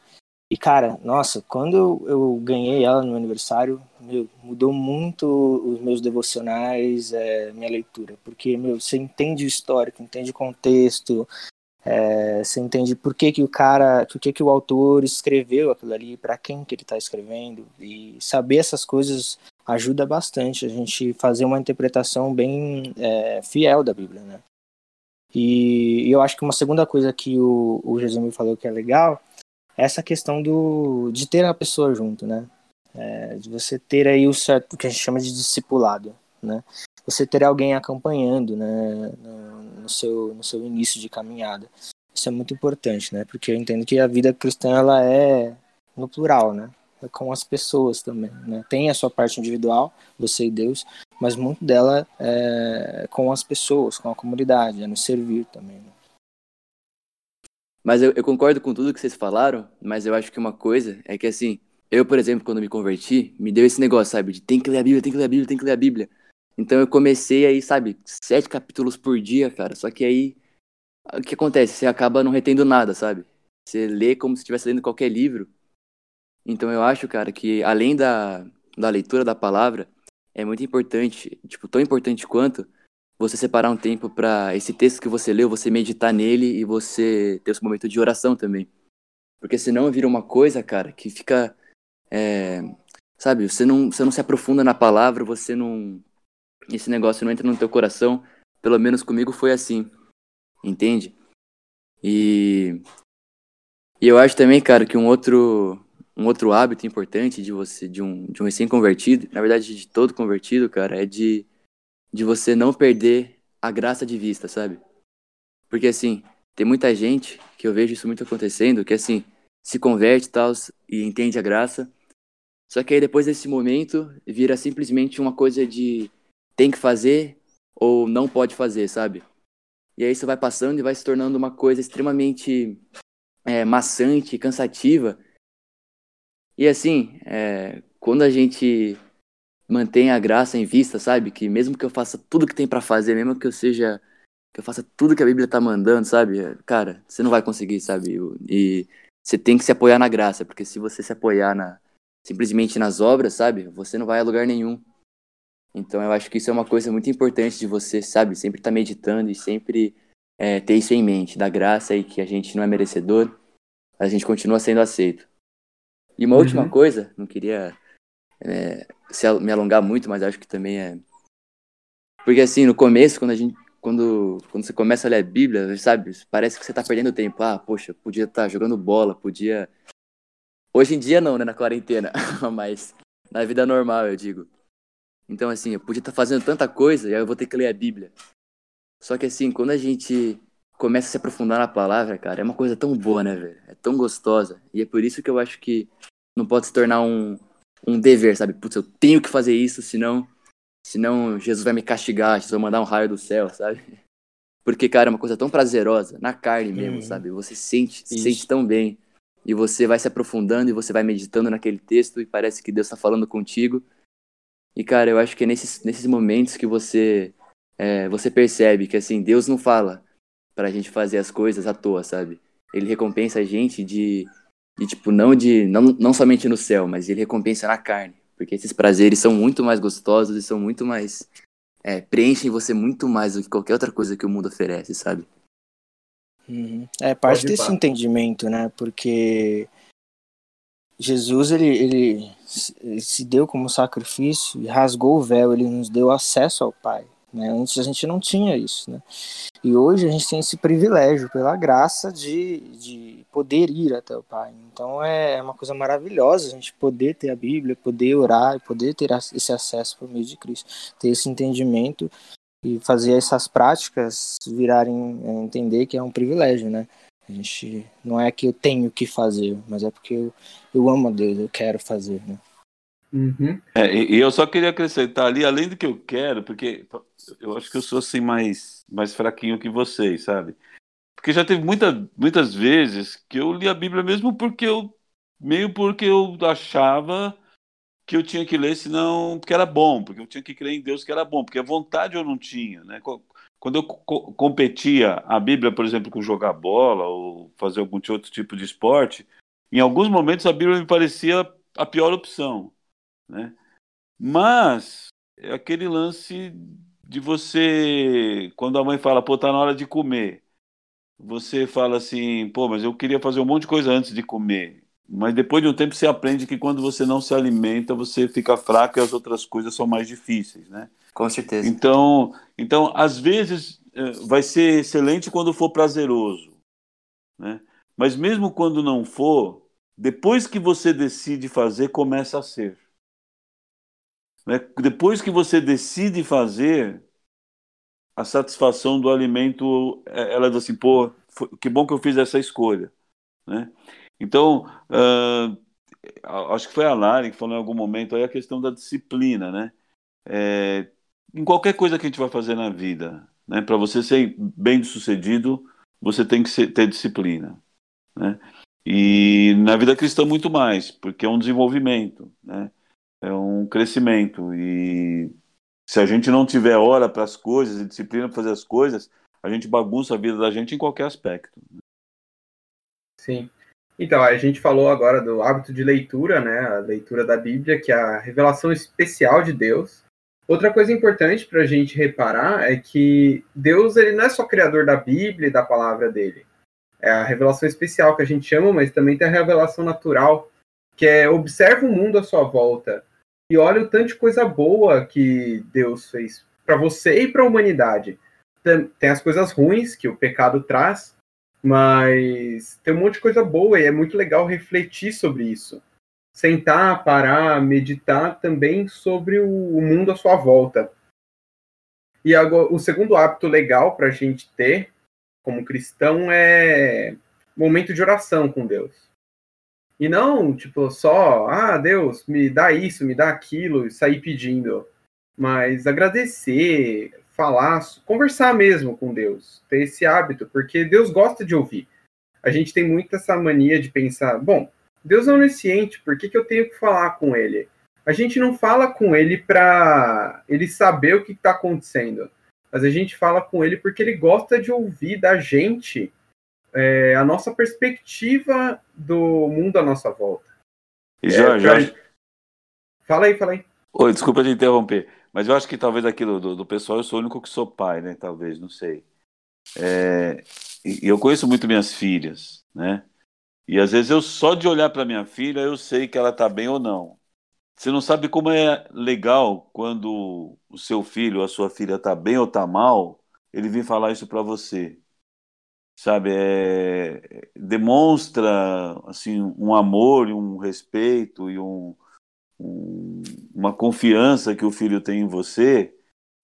E, cara, nossa, quando eu, ganhei ela no meu aniversário, meu, mudou muito os meus devocionais, é, minha leitura. Porque, meu, você entende o histórico, entende o contexto, é, você entende por que, que o cara, por que, que o autor escreveu aquilo ali, para quem que ele está escrevendo. E saber essas coisas ajuda bastante a gente fazer uma interpretação bem é, fiel da Bíblia, né? E, e, eu acho que uma segunda coisa que o, o Jesus falou que é legal essa questão do, de ter a pessoa junto, né? É, de você ter aí o certo, que a gente chama de discipulado, né? Você ter alguém acompanhando, né? No, no, seu, no seu início de caminhada. Isso é muito importante, né? Porque eu entendo que a vida cristã, ela é no plural, né? É com as pessoas também, né? Tem a sua parte individual, você e Deus, mas muito dela é com as pessoas, com a comunidade, é no servir também, né? Mas eu, eu, concordo com tudo que vocês falaram, mas eu acho que uma coisa é que, assim, eu, por exemplo, quando me converti, me deu esse negócio, sabe, de tem que ler a Bíblia, tem que ler a Bíblia, tem que ler a Bíblia. Então eu comecei aí, sabe, sete capítulos por dia, cara. Só que aí, o que acontece? Você acaba não retendo nada, sabe? Você lê como se estivesse lendo qualquer livro. Então eu acho, cara, que além da, da leitura da palavra, é muito importante, tipo, tão importante quanto você separar um tempo para esse texto que você leu, você meditar nele e você ter esse momento de oração também. Porque senão vira uma coisa, cara, que fica. É, sabe, você não, você não se aprofunda na palavra, você não. Esse negócio não entra no teu coração. Pelo menos comigo foi assim. Entende? E. E eu acho também, cara, que um outro. Um outro hábito importante de você, de um, de um recém-convertido, na verdade de todo convertido, cara, é de de você não perder a graça de vista, sabe? Porque assim, tem muita gente que eu vejo isso muito acontecendo, que assim, se converte tal, e entende a graça. Só que aí depois desse momento vira simplesmente uma coisa de tem que fazer ou não pode fazer, sabe? E aí isso vai passando e vai se tornando uma coisa extremamente é, maçante, cansativa. E assim, é, quando a gente mantenha a graça em vista, sabe? Que mesmo que eu faça tudo que tem para fazer, mesmo que eu seja que eu faça tudo que a Bíblia tá mandando, sabe? Cara, você não vai conseguir, sabe? E você tem que se apoiar na graça, porque se você se apoiar na simplesmente nas obras, sabe? Você não vai a lugar nenhum. Então eu acho que isso é uma coisa muito importante de você, sabe? Sempre estar tá meditando e sempre é, ter isso em mente, da graça e que a gente não é merecedor, a gente continua sendo aceito. E uma uhum. última coisa, não queria é, se, me alongar muito, mas acho que também é. Porque assim, no começo, quando a gente. Quando, quando você começa a ler a Bíblia, sabe? Parece que você tá perdendo tempo. Ah, poxa, podia estar tá jogando bola, podia. Hoje em dia não, né? Na quarentena. mas na vida normal, eu digo. Então, assim, eu podia estar tá fazendo tanta coisa e aí eu vou ter que ler a Bíblia. Só que, assim, quando a gente começa a se aprofundar na palavra, cara, é uma coisa tão boa, né, velho? É tão gostosa. E é por isso que eu acho que não pode se tornar um, um dever, sabe? Putz, eu tenho que fazer isso, senão, senão Jesus vai me castigar, Jesus vai mandar um raio do céu, sabe? Porque, cara, é uma coisa tão prazerosa, na carne mesmo, sabe? Você sente, se sente tão bem. E você vai se aprofundando e você vai meditando naquele texto e parece que Deus está falando contigo. E, cara, eu acho que é nesses, nesses momentos que você, é, você percebe que, assim, Deus não fala pra gente fazer as coisas à toa, sabe? Ele recompensa a gente de, de tipo, não de não, não somente no céu, mas ele recompensa na carne. Porque esses prazeres são muito mais gostosos e são muito mais. É, preenchem você muito mais do que qualquer outra coisa que o mundo oferece, sabe? Uhum. É parte Pode desse entendimento, né? Porque Jesus ele, ele se deu como sacrifício e rasgou o véu, ele nos deu acesso ao Pai. Né? Antes a gente não tinha isso, né? E hoje a gente tem esse privilégio, pela graça, de, de poder ir até o Pai. Então é uma coisa maravilhosa a gente poder ter a Bíblia, poder orar poder ter esse acesso por meio de Cristo, ter esse entendimento e fazer essas práticas virarem a entender que é um privilégio, né? A gente não é que eu tenho que fazer, mas é porque eu, eu amo a Deus, eu quero fazer, né? Uhum. É, e, eu só queria acrescentar ali, além do que eu quero, porque eu acho que eu sou assim mais, mais fraquinho que vocês, sabe? Porque já teve muita, muitas vezes que eu li a Bíblia mesmo porque eu meio porque eu achava que eu tinha que ler, senão porque era bom, porque eu tinha que crer em Deus que era bom, porque a vontade eu não tinha, né? Quando eu co- competia a Bíblia, por exemplo, com jogar bola ou fazer algum outro tipo de esporte, em alguns momentos a Bíblia me parecia a pior opção, né? Mas é aquele lance de você, quando a mãe fala, pô, tá na hora de comer, você fala assim, pô, mas eu queria fazer um monte de coisa antes de comer. Mas depois de um tempo você aprende que quando você não se alimenta, você fica fraco e as outras coisas são mais difíceis, né? Com certeza. Então, então às vezes eh, vai ser excelente quando for prazeroso, né? Mas mesmo quando não for, depois que você decide fazer, começa a ser. Né? Depois que você decide fazer, a satisfação do alimento, eh, ela diz assim, pô, que bom que eu fiz essa escolha, né? Então, ah, acho que foi a Lari que falou em algum momento aí a questão da disciplina, né? É, em qualquer coisa que a gente vai fazer na vida, né? Para você ser bem sucedido, você tem que ser- ter disciplina, né? E na vida cristã muito mais, porque é um desenvolvimento, né? É um crescimento e se a gente não tiver hora para as coisas e disciplina para fazer as coisas, a gente bagunça a vida da gente em qualquer aspecto. Sim. Então, a gente falou agora do hábito de leitura, né? A leitura da Bíblia, que é a revelação especial de Deus. Outra coisa importante para a gente reparar é que Deus ele não é só criador da Bíblia e da palavra dele. É a revelação especial que a gente chama, mas também tem a revelação natural, que é observa o mundo à sua volta e olha o tanto de coisa boa que Deus fez para você e para a humanidade. Tem, tem as coisas ruins que o pecado traz, mas tem um monte de coisa boa e é muito legal refletir sobre isso. Sentar, parar, meditar também sobre o, o mundo à sua volta. E agora, o segundo hábito legal para a gente ter como cristão é momento de oração com Deus. E não, tipo, só, ah, Deus, me dá isso, me dá aquilo, e sair pedindo. Mas agradecer, falar, conversar mesmo com Deus, ter esse hábito, porque Deus gosta de ouvir. A gente tem muito essa mania de pensar, bom, Deus é onisciente, por que, que eu tenho que falar com ele? A gente não fala com ele para ele saber o que está acontecendo, mas a gente fala com ele porque ele gosta de ouvir da gente é, a nossa perspectiva do mundo à nossa volta. E Jorge, eu acho- Fala aí, fala aí. Oi, desculpa te interromper, mas eu acho que talvez aquilo do, do pessoal, eu sou o único que sou pai, né? Talvez, não sei. É, eu conheço muito minhas filhas, né? E às vezes eu só de olhar para minha filha eu sei que ela tá bem ou não. Você não sabe como é legal quando o seu filho ou a sua filha tá bem ou tá mal, ele vem falar isso para você. Sabe, é, demonstra assim um amor, e um respeito e um, um- uma confiança que o filho tem em você,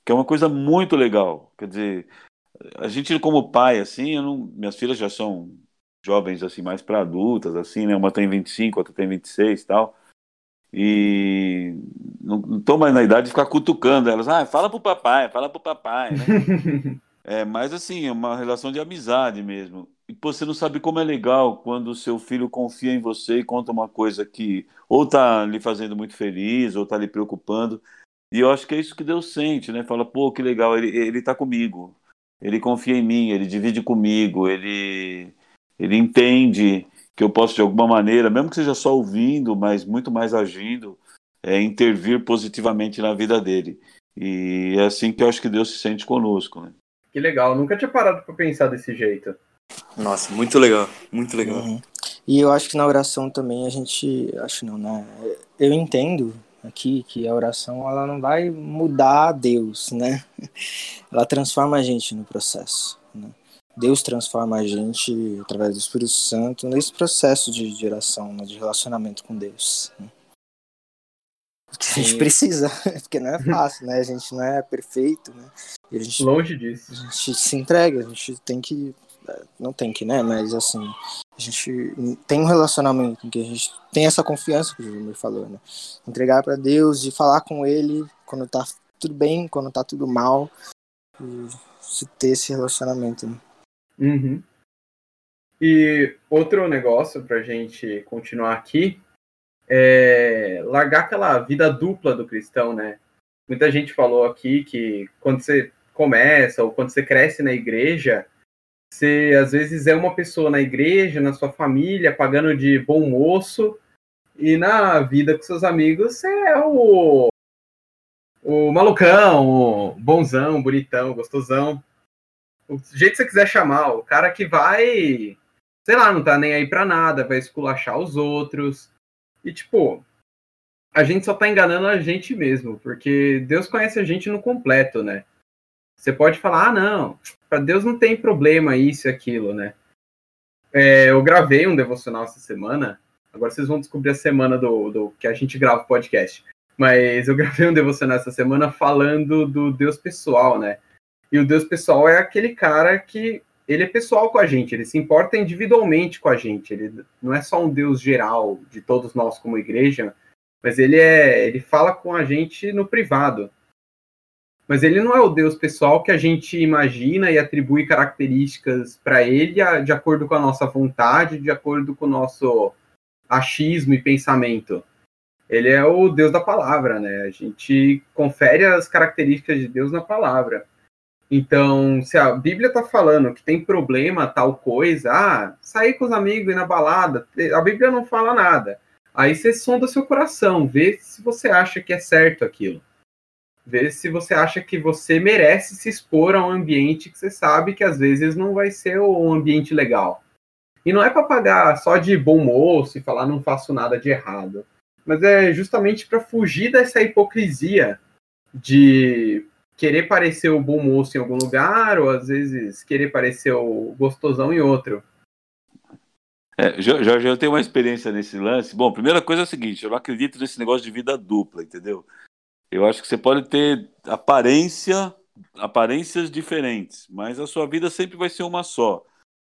que é uma coisa muito legal. Quer dizer, a gente como pai assim, não- minhas filhas já são jovens assim mais para adultas assim, né? Uma tem 25, outra tem 26 e tal. E não, não tô mais na idade de ficar cutucando elas. Ah, fala pro papai, fala pro papai, né? É, mas assim, é uma relação de amizade mesmo. E você não sabe como é legal quando o seu filho confia em você e conta uma coisa que ou tá lhe fazendo muito feliz, ou tá lhe preocupando. E eu acho que é isso que Deus sente, né? Fala, pô, que legal, ele, ele tá comigo. Ele confia em mim, ele divide comigo, ele, ele entende que eu posso, de alguma maneira, mesmo que seja só ouvindo, mas muito mais agindo, é, intervir positivamente na vida dele. E é assim que eu acho que Deus se sente conosco, né? Que legal, nunca tinha parado para pensar desse jeito. Nossa, muito legal, muito legal. Uhum. E eu acho que na oração também a gente, acho não, né? Eu entendo aqui que a oração ela não vai mudar Deus, né? Ela transforma a gente no processo. Né? Deus transforma a gente através do Espírito Santo nesse processo de, de oração, né? de relacionamento com Deus. Né? Porque a gente precisa, porque não é fácil, né? A gente não é perfeito, né? E a gente, Longe disso. A gente se entrega, a gente tem que. Não tem que, né? Mas assim, a gente tem um relacionamento em que a gente tem essa confiança que o Júnior falou, né? Entregar para Deus e falar com Ele quando tá tudo bem, quando tá tudo mal. E se ter esse relacionamento, né? Uhum. E outro negócio pra gente continuar aqui é largar aquela vida dupla do cristão, né? Muita gente falou aqui que quando você começa ou quando você cresce na igreja, você às vezes é uma pessoa na igreja, na sua família, pagando de bom moço, e na vida com seus amigos você é o, o malucão, o bonzão, bonitão, gostosão. O jeito que você quiser chamar, o cara que vai, sei lá, não tá nem aí pra nada, vai esculachar os outros. E tipo, a gente só tá enganando a gente mesmo, porque Deus conhece a gente no completo, né? Você pode falar, ah, não, para Deus não tem problema isso e aquilo, né? É, eu gravei um devocional essa semana. Agora vocês vão descobrir a semana do, do que a gente grava o podcast. Mas eu gravei um devocional essa semana falando do Deus pessoal, né? E o Deus pessoal é aquele cara que ele é pessoal com a gente, ele se importa individualmente com a gente. Ele não é só um Deus geral de todos nós como igreja, mas ele é, ele fala com a gente no privado. Mas ele não é o Deus pessoal que a gente imagina e atribui características para ele de acordo com a nossa vontade, de acordo com o nosso achismo e pensamento. Ele é o Deus da palavra, né? A gente confere as características de Deus na palavra. Então, se a Bíblia está falando que tem problema tal coisa, ah, sair com os amigos e na balada, a Bíblia não fala nada. Aí você sonda seu coração, vê se você acha que é certo aquilo. Vê se você acha que você merece se expor a um ambiente que você sabe que às vezes não vai ser um ambiente legal. E não é para pagar só de bom moço e falar não faço nada de errado, mas é justamente para fugir dessa hipocrisia de querer parecer o bom moço em algum lugar ou às vezes querer parecer o gostosão em outro. É, Jorge, eu tenho uma experiência nesse lance. Bom, primeira coisa é a seguinte: eu não acredito nesse negócio de vida dupla, entendeu? Eu acho que você pode ter aparência, aparências diferentes, mas a sua vida sempre vai ser uma só.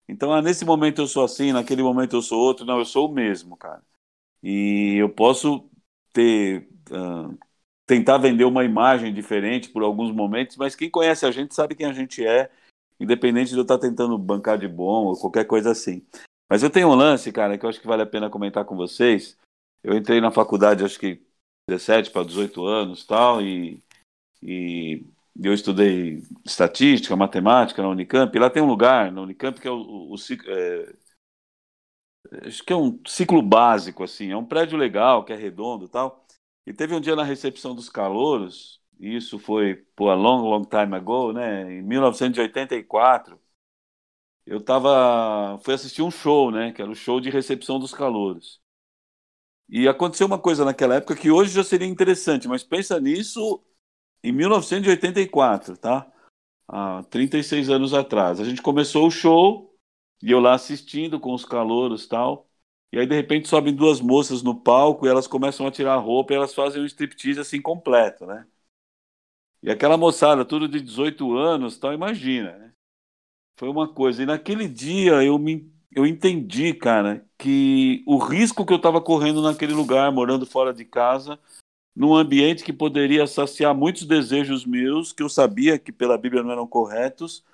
Então, ah, nesse momento eu sou assim, naquele momento eu sou outro. Não, eu sou o mesmo, cara. E eu posso ter uh, tentar vender uma imagem diferente por alguns momentos, mas quem conhece a gente sabe quem a gente é, independente de eu estar tentando bancar de bom ou qualquer coisa assim. Mas eu tenho um lance, cara, que eu acho que vale a pena comentar com vocês. Eu entrei na faculdade, acho que 17 para 18 anos tal, e, e eu estudei estatística, matemática na Unicamp. E lá tem um lugar na Unicamp que é o, o, o é, acho que é um ciclo básico assim, é um prédio legal que é redondo tal. E teve um dia na recepção dos calouros, isso foi por a long, long time ago, né? Em 1984, eu tava, fui assistir um show, né? Que era o show de recepção dos calouros. E aconteceu uma coisa naquela época que hoje já seria interessante, mas pensa nisso em 1984, tá? Há 36 anos atrás. A gente começou o show e eu lá assistindo com os calouros tal. E aí, de repente, sobem duas moças no palco e elas começam a tirar a roupa e elas fazem um striptease assim completo, né? E aquela moçada, tudo de 18 anos, tal, imagina, né? Foi uma coisa. E naquele dia eu me eu entendi, cara, que o risco que eu estava correndo naquele lugar, morando fora de casa, num ambiente que poderia saciar muitos desejos meus, que eu sabia que pela Bíblia não eram corretos,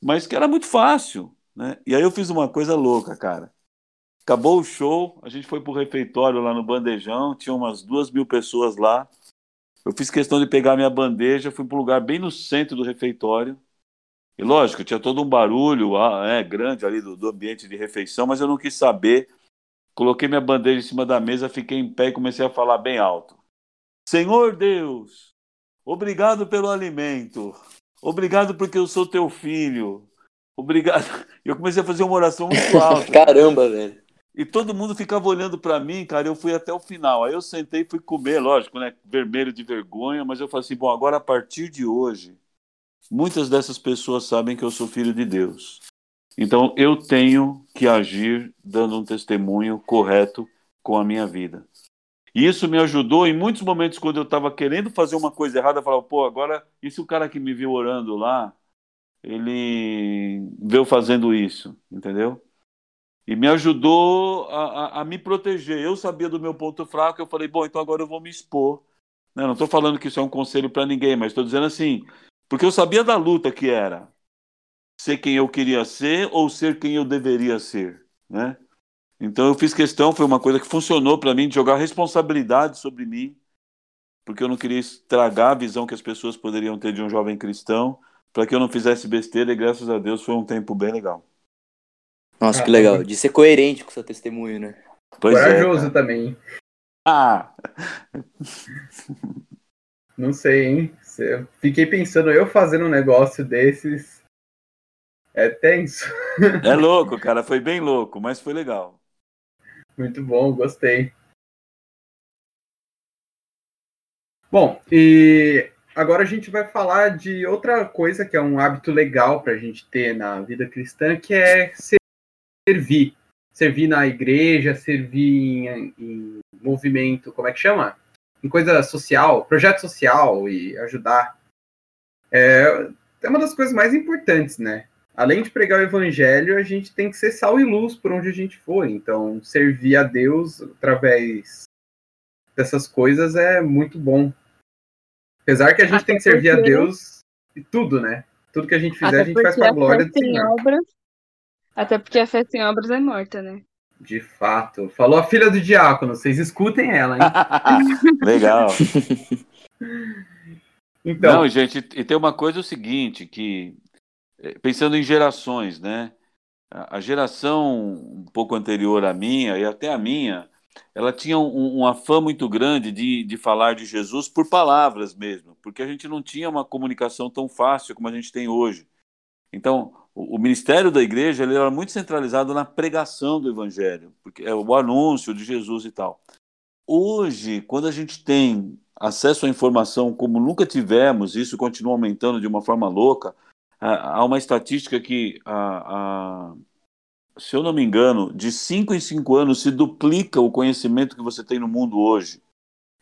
mas que era muito fácil, né? E aí eu fiz uma coisa louca, cara. Acabou o show, a gente foi pro refeitório lá no Bandejão, tinha umas duas mil pessoas lá. Eu fiz questão de pegar minha bandeja, fui um lugar bem no centro do refeitório. E lógico, tinha todo um barulho é, grande ali do, do ambiente de refeição, mas eu não quis saber. Coloquei minha bandeja em cima da mesa, fiquei em pé e comecei a falar bem alto. Senhor Deus, obrigado pelo alimento. Obrigado porque eu sou teu filho. Obrigado. Eu comecei a fazer uma oração muito alta. Caramba, velho. E todo mundo ficava olhando para mim, cara. Eu fui até o final. Aí eu sentei e fui comer, lógico, né? Vermelho de vergonha. Mas eu falei assim: bom, agora a partir de hoje, muitas dessas pessoas sabem que eu sou filho de Deus. Então eu tenho que agir dando um testemunho correto com a minha vida. E isso me ajudou em muitos momentos quando eu estava querendo fazer uma coisa errada, eu falava, pô, agora, e se o cara que me viu orando lá, ele veio fazendo isso, entendeu? E me ajudou a, a, a, me proteger. Eu sabia do meu ponto fraco, eu falei, bom, então agora eu vou me expor. Né, não estou falando que isso é um conselho para ninguém, mas estou dizendo assim, porque eu sabia da luta que era ser quem eu queria ser ou ser quem eu deveria ser, né? Então eu fiz questão, foi uma coisa que funcionou para mim, de jogar responsabilidade sobre mim, porque eu não queria estragar a visão que as pessoas poderiam ter de um jovem cristão, para que eu não fizesse besteira, e graças a Deus foi um tempo bem legal. Nossa, que legal. De ser coerente com seu testemunho, né? Pois é, Corajoso é, também. Ah! Não sei, hein? Fiquei pensando, eu fazendo um negócio desses. É tenso. É louco, cara. Foi bem louco, mas foi legal. Muito bom, gostei. Bom, e agora a gente vai falar de outra coisa que é um hábito legal para a gente ter na vida cristã, que é servir. Servir na igreja, servir em, em movimento, como é que chama? Em coisa social, projeto social e ajudar. É, é uma das coisas mais importantes, né? Além de pregar o evangelho, a gente tem que ser sal e luz por onde a gente for. Então, servir a Deus através dessas coisas é muito bom. Apesar que a gente Até tem que servir porque... a Deus e tudo, né? Tudo que a gente fizer, Até a gente faz para a glória do Senhor. Obras até porque a fé sem obras é morta, né? De fato. Falou a filha do diácono, vocês escutem ela, hein? Legal. então, Não, gente, e tem uma coisa o seguinte, que eh, pensando em gerações, né? A geração um pouco anterior à minha e até a minha, ela tinha um, uma fã muito grande de, de falar de Jesus por palavras mesmo, porque a gente não tinha uma comunicação tão fácil como a gente tem hoje. Então, o, ministério da igreja ele era muito centralizado na pregação do evangelho, porque é o anúncio de Jesus e tal. Hoje, quando a gente tem acesso à informação como nunca tivemos, isso continua aumentando de uma forma louca, há uma estatística que, a, a, se eu não me engano, de 5 em 5 anos se duplica o conhecimento que você tem no mundo hoje.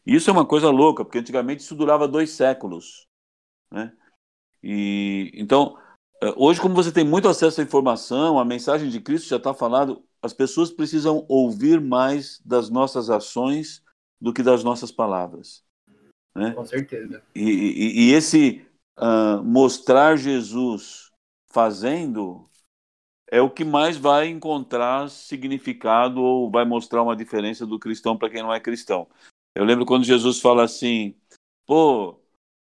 Isso é uma coisa louca, porque antigamente isso durava dois séculos. Né? E, então, hoje, como você tem muito acesso à informação, a mensagem de Cristo já está falando, as pessoas precisam ouvir mais das nossas ações do que das nossas palavras. Né? Com certeza. E, e, e esse uh, mostrar Jesus fazendo é o que mais vai encontrar significado ou vai mostrar uma diferença do cristão para quem não é cristão. Eu lembro quando Jesus fala assim, pô,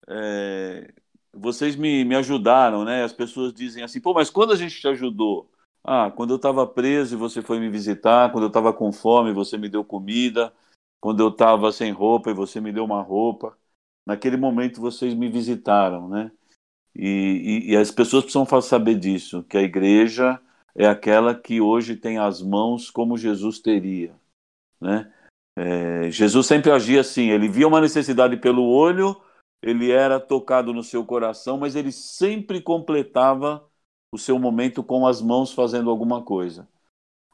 é, vocês me, me ajudaram, né? As pessoas dizem assim, pô, mas quando a gente te ajudou? Ah, quando eu estava preso e você foi me visitar, quando eu estava com fome você me deu comida, quando eu estava sem roupa e você me deu uma roupa. Naquele momento vocês me visitaram, né? E, e, e as pessoas precisam saber disso, que a igreja é aquela que hoje tem as mãos como Jesus teria, né? É, Jesus sempre agia assim, ele via uma necessidade pelo olho, ele era tocado no seu coração, mas ele sempre completava o seu momento com as mãos fazendo alguma coisa.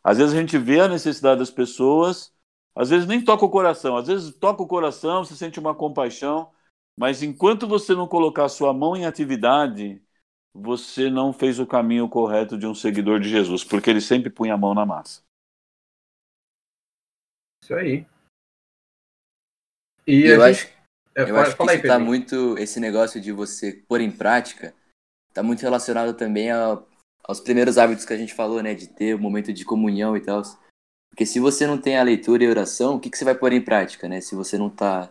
Às vezes a gente vê a necessidade das pessoas, às vezes nem toca o coração, às vezes toca o coração, você sente uma compaixão, mas enquanto você não colocar a sua mão em atividade, você não fez o caminho correto de um seguidor de Jesus, porque ele sempre punha a mão na massa. Isso aí. E eu gente... acho eu fala, acho que isso está muito esse negócio de você pôr em prática. tá muito relacionado também a, aos primeiros hábitos que a gente falou, né? De ter o um momento de comunhão e tal. Porque se você não tem a leitura e a oração, o que, que você vai pôr em prática, né? Se você não tá.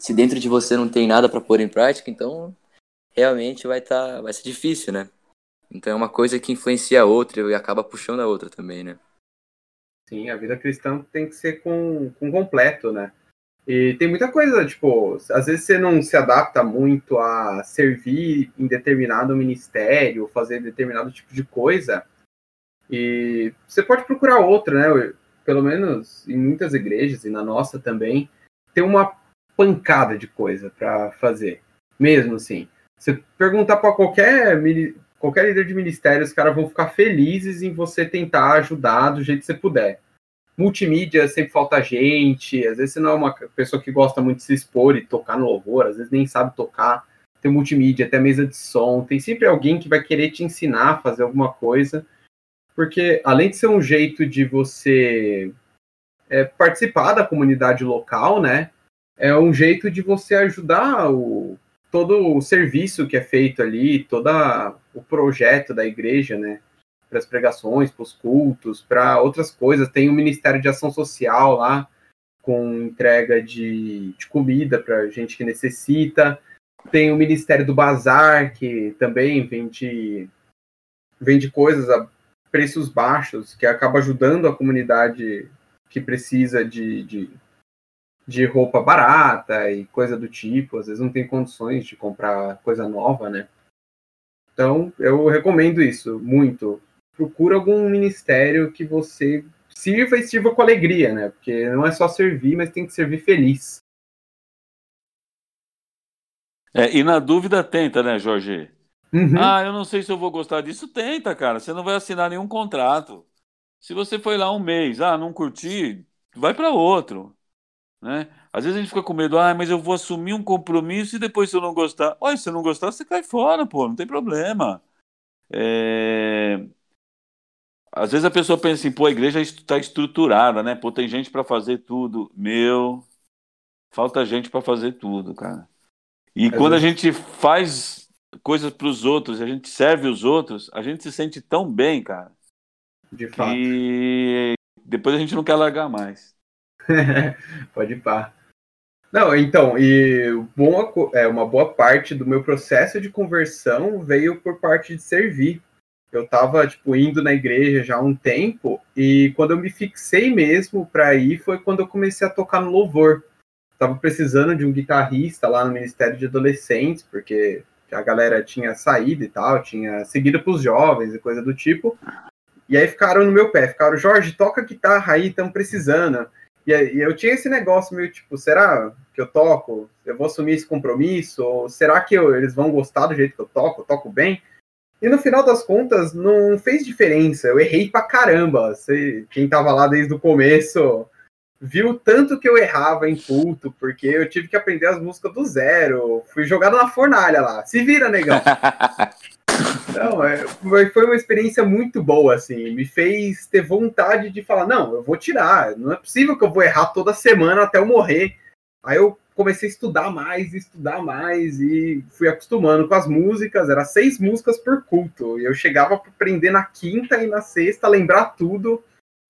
Se dentro de você não tem nada para pôr em prática, então realmente vai, tá, vai ser difícil, né? Então é uma coisa que influencia a outra e acaba puxando a outra também, né? Sim, a vida cristã tem que ser com, com completo, né? E tem muita coisa, tipo, às vezes você não se adapta muito a servir em determinado ministério, fazer determinado tipo de coisa, e você pode procurar outra, né? Pelo menos em muitas igrejas e na nossa também, tem uma pancada de coisa para fazer, mesmo assim. Você perguntar para qualquer qualquer líder de ministério, os caras vão ficar felizes em você tentar ajudar do jeito que você puder. Multimídia sempre falta gente, às vezes você não é uma pessoa que gosta muito de se expor e tocar no louvor, às vezes nem sabe tocar. Tem multimídia, até mesa de som, tem sempre alguém que vai querer te ensinar a fazer alguma coisa, porque além de ser um jeito de você é, participar da comunidade local, né? É um jeito de você ajudar o, todo o serviço que é feito ali, todo o projeto da igreja, né? Para as pregações, para os cultos, para outras coisas. Tem o Ministério de Ação Social lá, com entrega de, de comida para gente que necessita. Tem o Ministério do Bazar, que também vende, vende coisas a preços baixos, que acaba ajudando a comunidade que precisa de, de de roupa barata e coisa do tipo, às vezes não tem condições de comprar coisa nova, né? Então, eu recomendo isso muito. Procura algum ministério que você sirva e sirva com alegria, né? Porque não é só servir, mas tem que servir feliz. É, e na dúvida tenta, né, Jorge? Uhum. Ah, eu não sei se eu vou gostar disso. Tenta, cara. Você não vai assinar nenhum contrato. Se você foi lá um mês, ah, não curti, vai para outro. Né? Às vezes a gente fica com medo, ah, mas eu vou assumir um compromisso e depois se eu não gostar. Olha, se você não gostar, você cai fora, pô, não tem problema. É... Às vezes a pessoa pensa assim, pô, a igreja está estruturada, né? Pô, tem gente para fazer tudo. Meu, falta gente para fazer tudo, cara. E é quando a gente faz coisas para os outros, a gente serve os outros, a gente se sente tão bem, cara. De fato. E depois a gente não quer largar mais. Pode pá. Não, então, e bom, é, uma boa parte do meu processo de conversão veio por parte de servir. Eu estava tipo, indo na igreja já há um tempo, e quando eu me fixei mesmo para ir foi quando eu comecei a tocar no louvor. Tava precisando de um guitarrista lá no Ministério de Adolescentes, porque a galera tinha saído e tal, tinha seguido para os jovens e coisa do tipo. E aí ficaram no meu pé, ficaram, Jorge, toca guitarra aí, estamos precisando. E, eu tinha esse negócio meio tipo, será que eu toco? Eu vou assumir esse compromisso? Ou será que eu, eles vão gostar do jeito que eu toco? Eu toco bem? E no final das contas, não fez diferença. Eu errei pra caramba. Você, quem tava lá desde o começo viu tanto que eu errava em culto, porque eu tive que aprender as músicas do zero. Fui jogado na fornalha lá. Se vira, negão. Não, é, foi uma experiência muito boa, assim. Me fez ter vontade de falar: não, eu vou tirar. Não é possível que eu vou errar toda semana até eu morrer. Aí eu comecei a estudar mais, estudar mais e fui acostumando com as músicas. Era seis músicas por culto. E eu chegava para aprender na quinta e na sexta, lembrar tudo.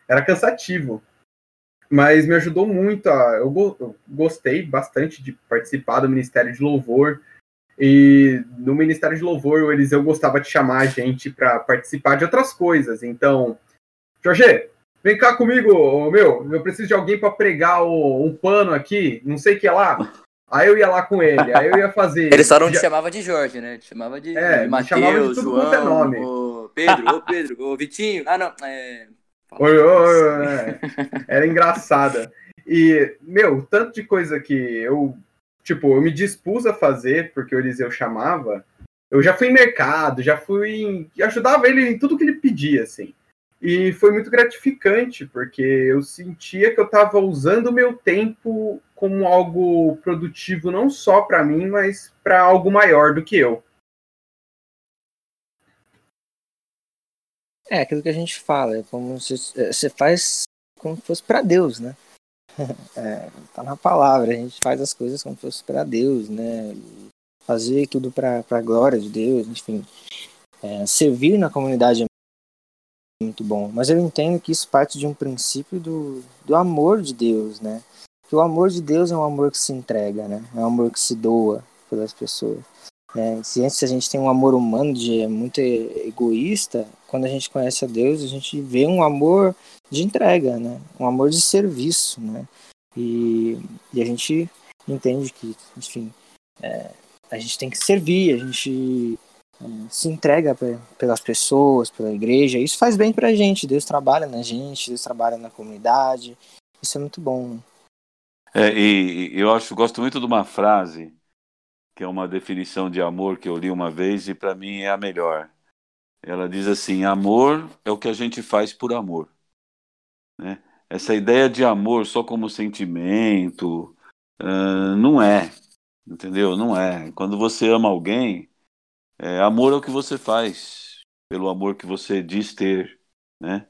Era cansativo. Mas me ajudou muito. A, eu, eu gostei bastante de participar do Ministério de Louvor. E no Ministério de Louvor, o Eliseu gostava de chamar a gente para participar de outras coisas. Então, Jorge, vem cá comigo, meu. Eu preciso de alguém para pregar o, um pano aqui, não sei o que é lá. Aí eu ia lá com ele, aí eu ia fazer. Ele só não te chamava de Jorge, né? Te chamava de, é, de Mateus, João, é nome. O Pedro, ô Pedro, ô Vitinho. Ah, não. É... Oi, oi, é. Era engraçada. E, meu, tanto de coisa que eu tipo, eu me dispus a fazer, porque o Eliseu chamava, eu já fui em mercado, já fui em, ajudava ele em tudo que ele pedia, assim. E foi muito gratificante, porque eu sentia que eu estava usando o meu tempo como algo produtivo não só para mim, mas para algo maior do que eu. É, aquilo que a gente fala, é como se você faz como se fosse para Deus, né? É, tá na palavra, a gente faz as coisas como se fosse para Deus, né? Fazer tudo para a glória de Deus, enfim. É, servir na comunidade é muito bom, mas eu entendo que isso parte de um princípio do, do amor de Deus, né? Que o amor de Deus é um amor que se entrega, né? É um amor que se doa pelas pessoas. É, se antes a gente tem um amor humano de muito egoísta, quando a gente conhece a Deus, a gente vê um amor de entrega, né? Um amor de serviço, né? E, e a gente entende que, enfim, é, a gente tem que servir, a gente se entrega pelas pessoas, pela igreja. Isso faz bem pra gente. Deus trabalha na gente, Deus trabalha na comunidade. Isso é muito bom. É, e eu acho, gosto muito de uma frase que é uma definição de amor que eu li uma vez e para mim é a melhor. Ela diz assim: amor é o que a gente faz por amor. Né? Essa ideia de amor só como sentimento uh, não é, entendeu? Não é. Quando você ama alguém, é, amor é o que você faz pelo amor que você diz ter, né?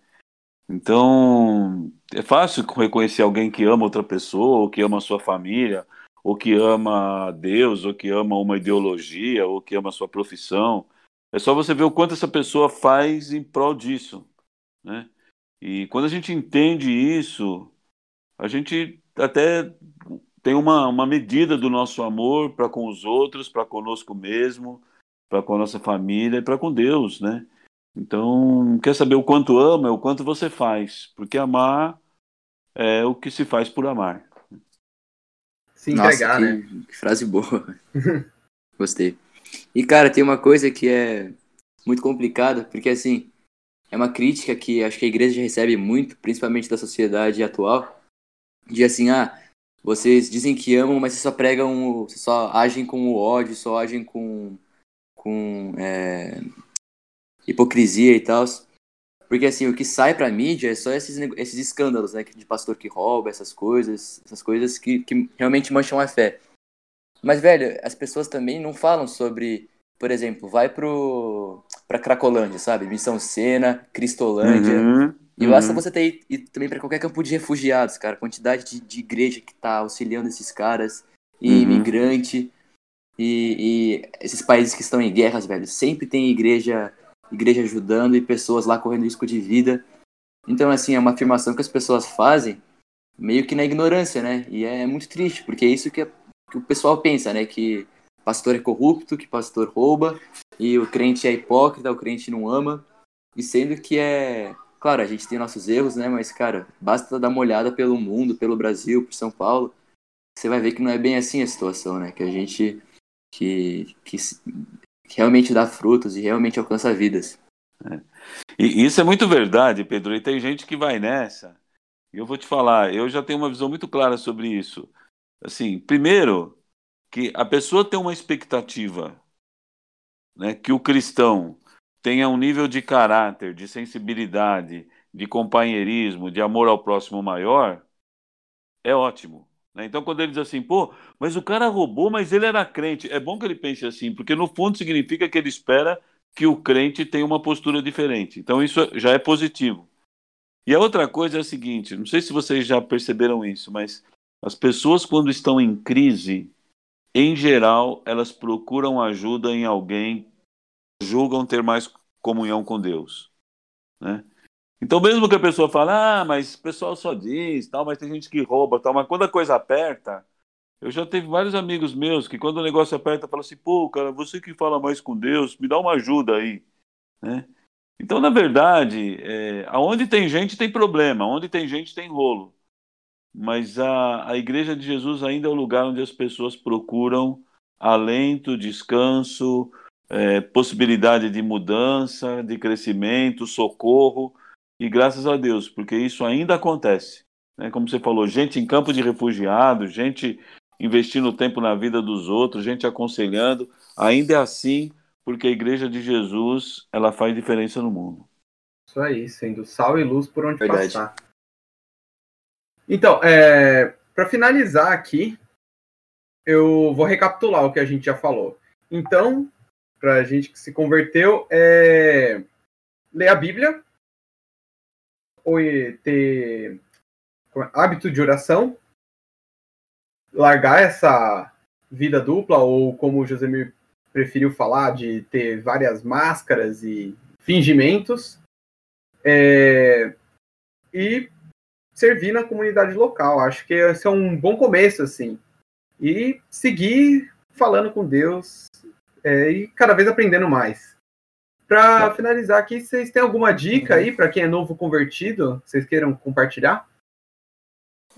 Então é fácil reconhecer alguém que ama outra pessoa ou que ama a sua família ou que ama Deus, ou que ama uma ideologia, ou que ama a sua profissão. É só você ver o quanto essa pessoa faz em prol disso, né? E quando a gente entende isso, a gente até tem uma, uma medida do nosso amor para com os outros, para conosco mesmo, para com a nossa família e para com Deus, né? Então, quer saber o quanto ama, é o quanto você faz, porque amar é o que se faz por amar se entregar, Nossa, que, né? Que frase boa. Gostei. E, cara, tem uma coisa que é muito complicada, porque, assim, é uma crítica que acho que a igreja recebe muito, principalmente da sociedade atual, de assim, ah, vocês dizem que amam, mas vocês só pregam, vocês só agem com o ódio, só agem com, com é, hipocrisia e tal. Porque assim, o que sai pra mídia é só esses, esses escândalos, né? De pastor que rouba, essas coisas, essas coisas que, que realmente mancham a fé. Mas, velho, as pessoas também não falam sobre, por exemplo, vai pro, pra Cracolândia, sabe? Missão Sena, Cristolândia. Uhum, e basta uhum. você ter ido também para qualquer campo de refugiados, cara. Quantidade de, de igreja que tá auxiliando esses caras, e uhum. imigrante, e, e esses países que estão em guerras, velho. Sempre tem igreja igreja ajudando e pessoas lá correndo risco de vida. Então, assim, é uma afirmação que as pessoas fazem meio que na ignorância, né? E é muito triste, porque é isso que, é, que o pessoal pensa, né? Que pastor é corrupto, que pastor rouba, e o crente é hipócrita, o crente não ama. E sendo que é. Claro, a gente tem nossos erros, né? Mas, cara, basta dar uma olhada pelo mundo, pelo Brasil, por São Paulo, você vai ver que não é bem assim a situação, né? Que a gente. Que, que que realmente dá frutos e realmente alcança vidas. É. E isso é muito verdade, Pedro. E tem gente que vai nessa. E eu vou te falar, eu já tenho uma visão muito clara sobre isso. Assim, primeiro, que a pessoa tem uma expectativa, né, que o cristão tenha um nível de caráter, de sensibilidade, de companheirismo, de amor ao próximo maior, é ótimo. Né? Então, quando ele diz assim, pô, mas o cara roubou, mas ele era crente, é bom que ele pense assim, porque no fundo significa que ele espera que o crente tenha uma postura diferente. Então, isso já é positivo. E a outra coisa é a seguinte: não sei se vocês já perceberam isso, mas as pessoas, quando estão em crise, em geral, elas procuram ajuda em alguém julgam ter mais comunhão com Deus. Né? Então, mesmo que a pessoa fale, ah, mas o pessoal só diz, tal, mas tem gente que rouba, tal, mas quando a coisa aperta, eu já tive vários amigos meus que quando o negócio aperta, falam assim, pô, cara, você que fala mais com Deus, me dá uma ajuda aí, né? Então, na verdade, é, aonde tem gente tem problema, onde tem gente tem rolo. Mas a, a Igreja de Jesus ainda é o lugar onde as pessoas procuram alento, descanso, é, possibilidade de mudança, de crescimento, socorro. E graças a Deus, porque isso ainda acontece. Né? Como você falou, gente em campo de refugiados, gente investindo tempo na vida dos outros, gente aconselhando. Ainda é assim, porque a Igreja de Jesus ela faz diferença no mundo. Isso aí, sendo sal e luz por onde Verdade. passar. Então, é, para finalizar aqui, eu vou recapitular o que a gente já falou. Então, para a gente que se converteu, é ler a Bíblia, ter é, hábito de oração, largar essa vida dupla, ou como o Josemir preferiu falar de ter várias máscaras e fingimentos. É, e servir na comunidade local. Acho que esse é um bom começo, assim. E seguir falando com Deus é, e cada vez aprendendo mais. Para finalizar aqui, vocês têm alguma dica aí para quem é novo convertido? Vocês queiram compartilhar?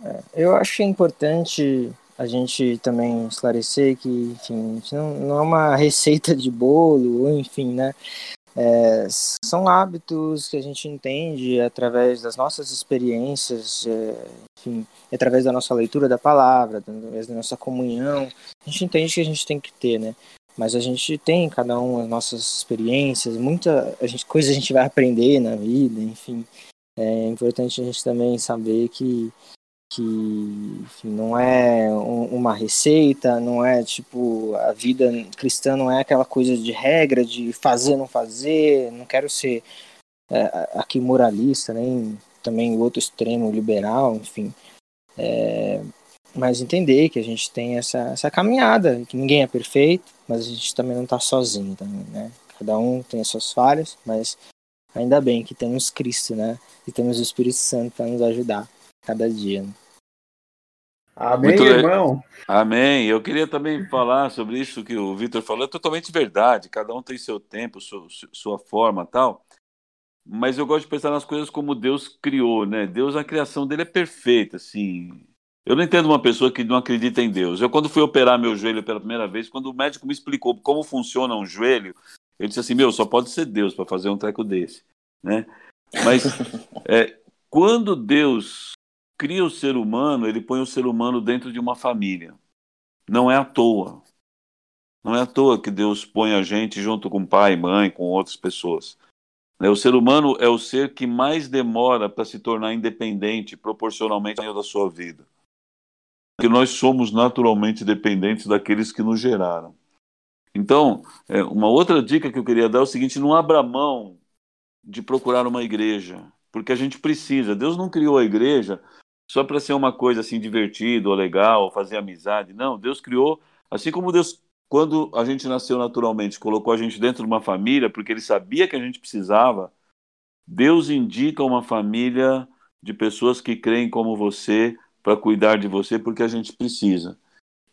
É, eu acho importante a gente também esclarecer que, enfim, não, não é uma receita de bolo, enfim, né? É, são hábitos que a gente entende através das nossas experiências, é, enfim, através da nossa leitura da palavra, através da nossa comunhão. A gente entende que a gente tem que ter, né? Mas a gente tem cada um as nossas experiências, muita a gente, coisa a gente vai aprender na vida, enfim. É importante a gente também saber que que enfim, não é um, uma receita, não é tipo a vida cristã não é aquela coisa de regra de fazer não fazer. Não quero ser é, aqui moralista, nem também o outro extremo liberal, enfim. É, mas entender que a gente tem essa, essa caminhada, que ninguém é perfeito, mas a gente também não está sozinho também, né? Cada um tem as suas falhas, mas ainda bem que temos Cristo, né? E temos o Espírito Santo para nos ajudar cada dia. Né? Amém, Muito irmão. Amém. Eu queria também falar sobre isso que o Vitor falou. É totalmente verdade. Cada um tem seu tempo, sua, sua forma tal. Mas eu gosto de pensar nas coisas como Deus criou, né? Deus, a criação dele é perfeita, assim. Eu não entendo uma pessoa que não acredita em Deus. Eu, quando fui operar meu joelho pela primeira vez, quando o médico me explicou como funciona um joelho, eu disse assim: Meu, só pode ser Deus para fazer um treco desse, né? Mas é, quando Deus cria o ser humano, ele põe o ser humano dentro de uma família. Não é à toa. Não é à toa que Deus põe a gente junto com pai, mãe, com outras pessoas. Né, o ser humano é o ser que mais demora para se tornar independente proporcionalmente ao da sua vida. Que nós somos naturalmente dependentes daqueles que nos geraram. Então, é, uma outra dica que eu queria dar é o seguinte: não abra mão de procurar uma igreja, porque a gente precisa. Deus não criou a igreja só para ser uma coisa assim divertida ou legal, ou fazer amizade. Não, Deus criou, assim como Deus, quando a gente nasceu naturalmente, colocou a gente dentro de uma família, porque Ele sabia que a gente precisava. Deus indica uma família de pessoas que creem como você para cuidar de você, porque a gente precisa.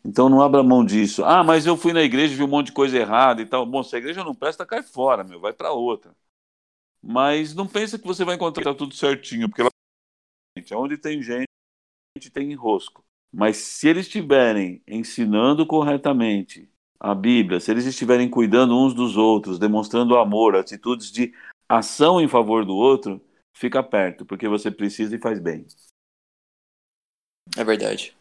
Então não abra mão disso. Ah, mas eu fui na igreja e vi um monte de coisa errada e tal. Bom, se a igreja não presta, cai fora, meu, vai para outra. Mas não pensa que você vai encontrar tudo certinho, porque ela Onde tem gente, tem enrosco. Mas se eles estiverem ensinando corretamente a Bíblia, se eles estiverem cuidando uns dos outros, demonstrando amor, atitudes de ação em favor do outro, fica perto, porque você precisa e faz bem. É verdade.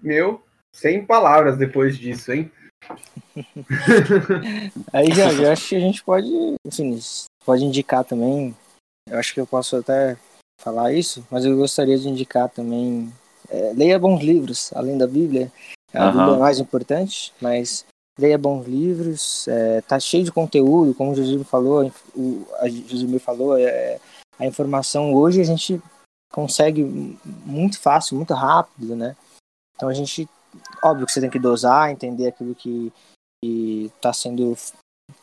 Meu, sem palavras depois disso, hein? Aí, já, eu acho que a gente pode, enfim, pode indicar também eu acho que eu posso até falar isso, mas eu gostaria de indicar também. É, leia bons livros, além da Bíblia. A uhum. Bíblia é mais importante, mas leia bons livros. É, tá cheio de conteúdo, como o Josimir falou, o, a Josimir falou, é, a informação hoje a gente consegue muito fácil, muito rápido, né? Então a gente, óbvio que você tem que dosar, entender aquilo que está sendo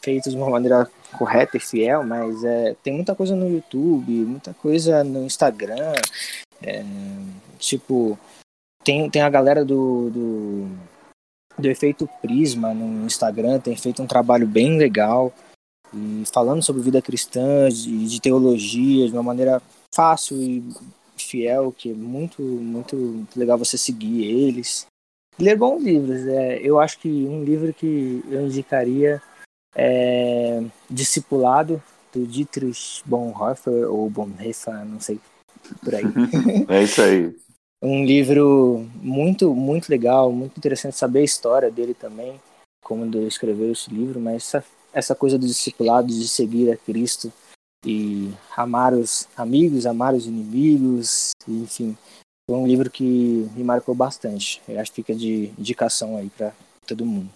feito de uma maneira correta e fiel, mas é, tem muita coisa no YouTube, muita coisa no Instagram. É, tipo, tem, tem a galera do, do, do Efeito Prisma no Instagram, tem feito um trabalho bem legal. E falando sobre vida cristã, de, de teologia, de uma maneira fácil e fiel, que é muito, muito legal você seguir eles. Ler bons livros. É, eu acho que um livro que eu indicaria é, discipulado do Dietrich Bonhoeffer ou Bonhoeffer, não sei por aí. é isso aí. um livro muito muito legal, muito interessante saber a história dele também, como ele escreveu esse livro, mas essa, essa coisa do discipulado, de seguir a Cristo e amar os amigos, amar os inimigos, enfim, foi um livro que me marcou bastante. Eu acho que fica de indicação aí para todo mundo.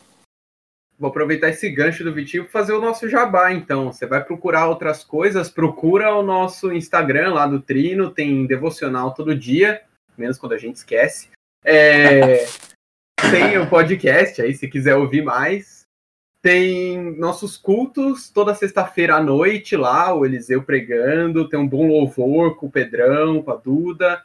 Vou aproveitar esse gancho do Vitinho para fazer o nosso jabá, então. Você vai procurar outras coisas, procura o nosso Instagram lá do Trino, tem devocional todo dia, menos quando a gente esquece. É... tem o podcast aí, se quiser ouvir mais. Tem nossos cultos toda sexta-feira à noite lá, o Eliseu pregando, tem um bom louvor com o Pedrão, com a Duda.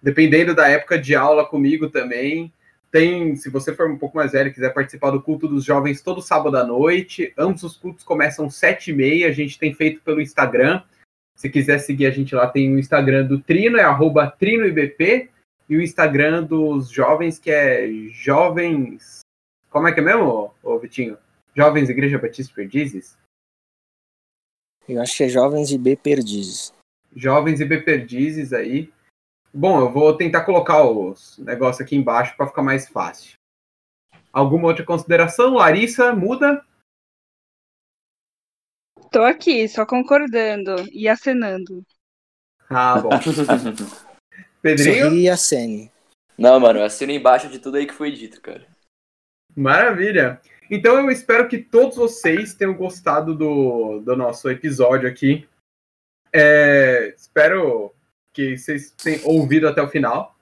Dependendo da época de aula comigo também. Tem, se você for um pouco mais velho e quiser participar do culto dos jovens todo sábado à noite. Ambos os cultos começam sete e meia. A gente tem feito pelo Instagram. Se quiser seguir a gente lá, tem o Instagram do Trino, é arroba TrinoIBP, e o Instagram dos jovens, que é Jovens. Como é que é mesmo, ô Vitinho? Jovens Igreja Batista Perdizes? Eu acho que é Jovens IB Perdizes. Jovens IB Perdizes aí. Bom, eu vou tentar colocar os negócios aqui embaixo para ficar mais fácil. Alguma outra consideração? Larissa, muda? Tô aqui, só concordando e acenando. Ah, bom. Pedrinho? Sorri e acene. Não, mano, eu assino embaixo de tudo aí que foi dito, cara. Maravilha. Então eu espero que todos vocês tenham gostado do, do nosso episódio aqui. É, espero que vocês tenham ouvido até o final.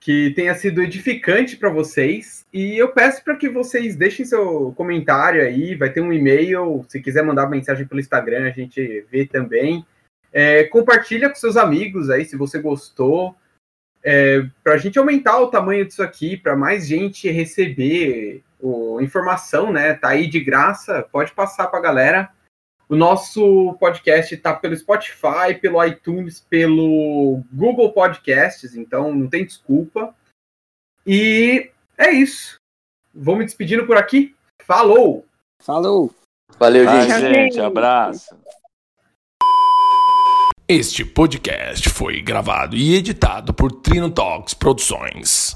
Que tenha sido edificante para vocês. E eu peço para que vocês deixem seu comentário aí. Vai ter um e-mail. Se quiser mandar mensagem pelo Instagram, a gente vê também. É, compartilha com seus amigos aí se você gostou. É, para a gente aumentar o tamanho disso aqui, para mais gente receber o, informação, né? Tá aí de graça, pode passar para a galera. O nosso podcast está pelo Spotify, pelo iTunes, pelo Google Podcasts, então não tem desculpa. E é isso. Vou me despedindo por aqui. Falou! Falou! Valeu, gente. gente, abraço. Este podcast foi gravado e editado por Trino Talks Produções.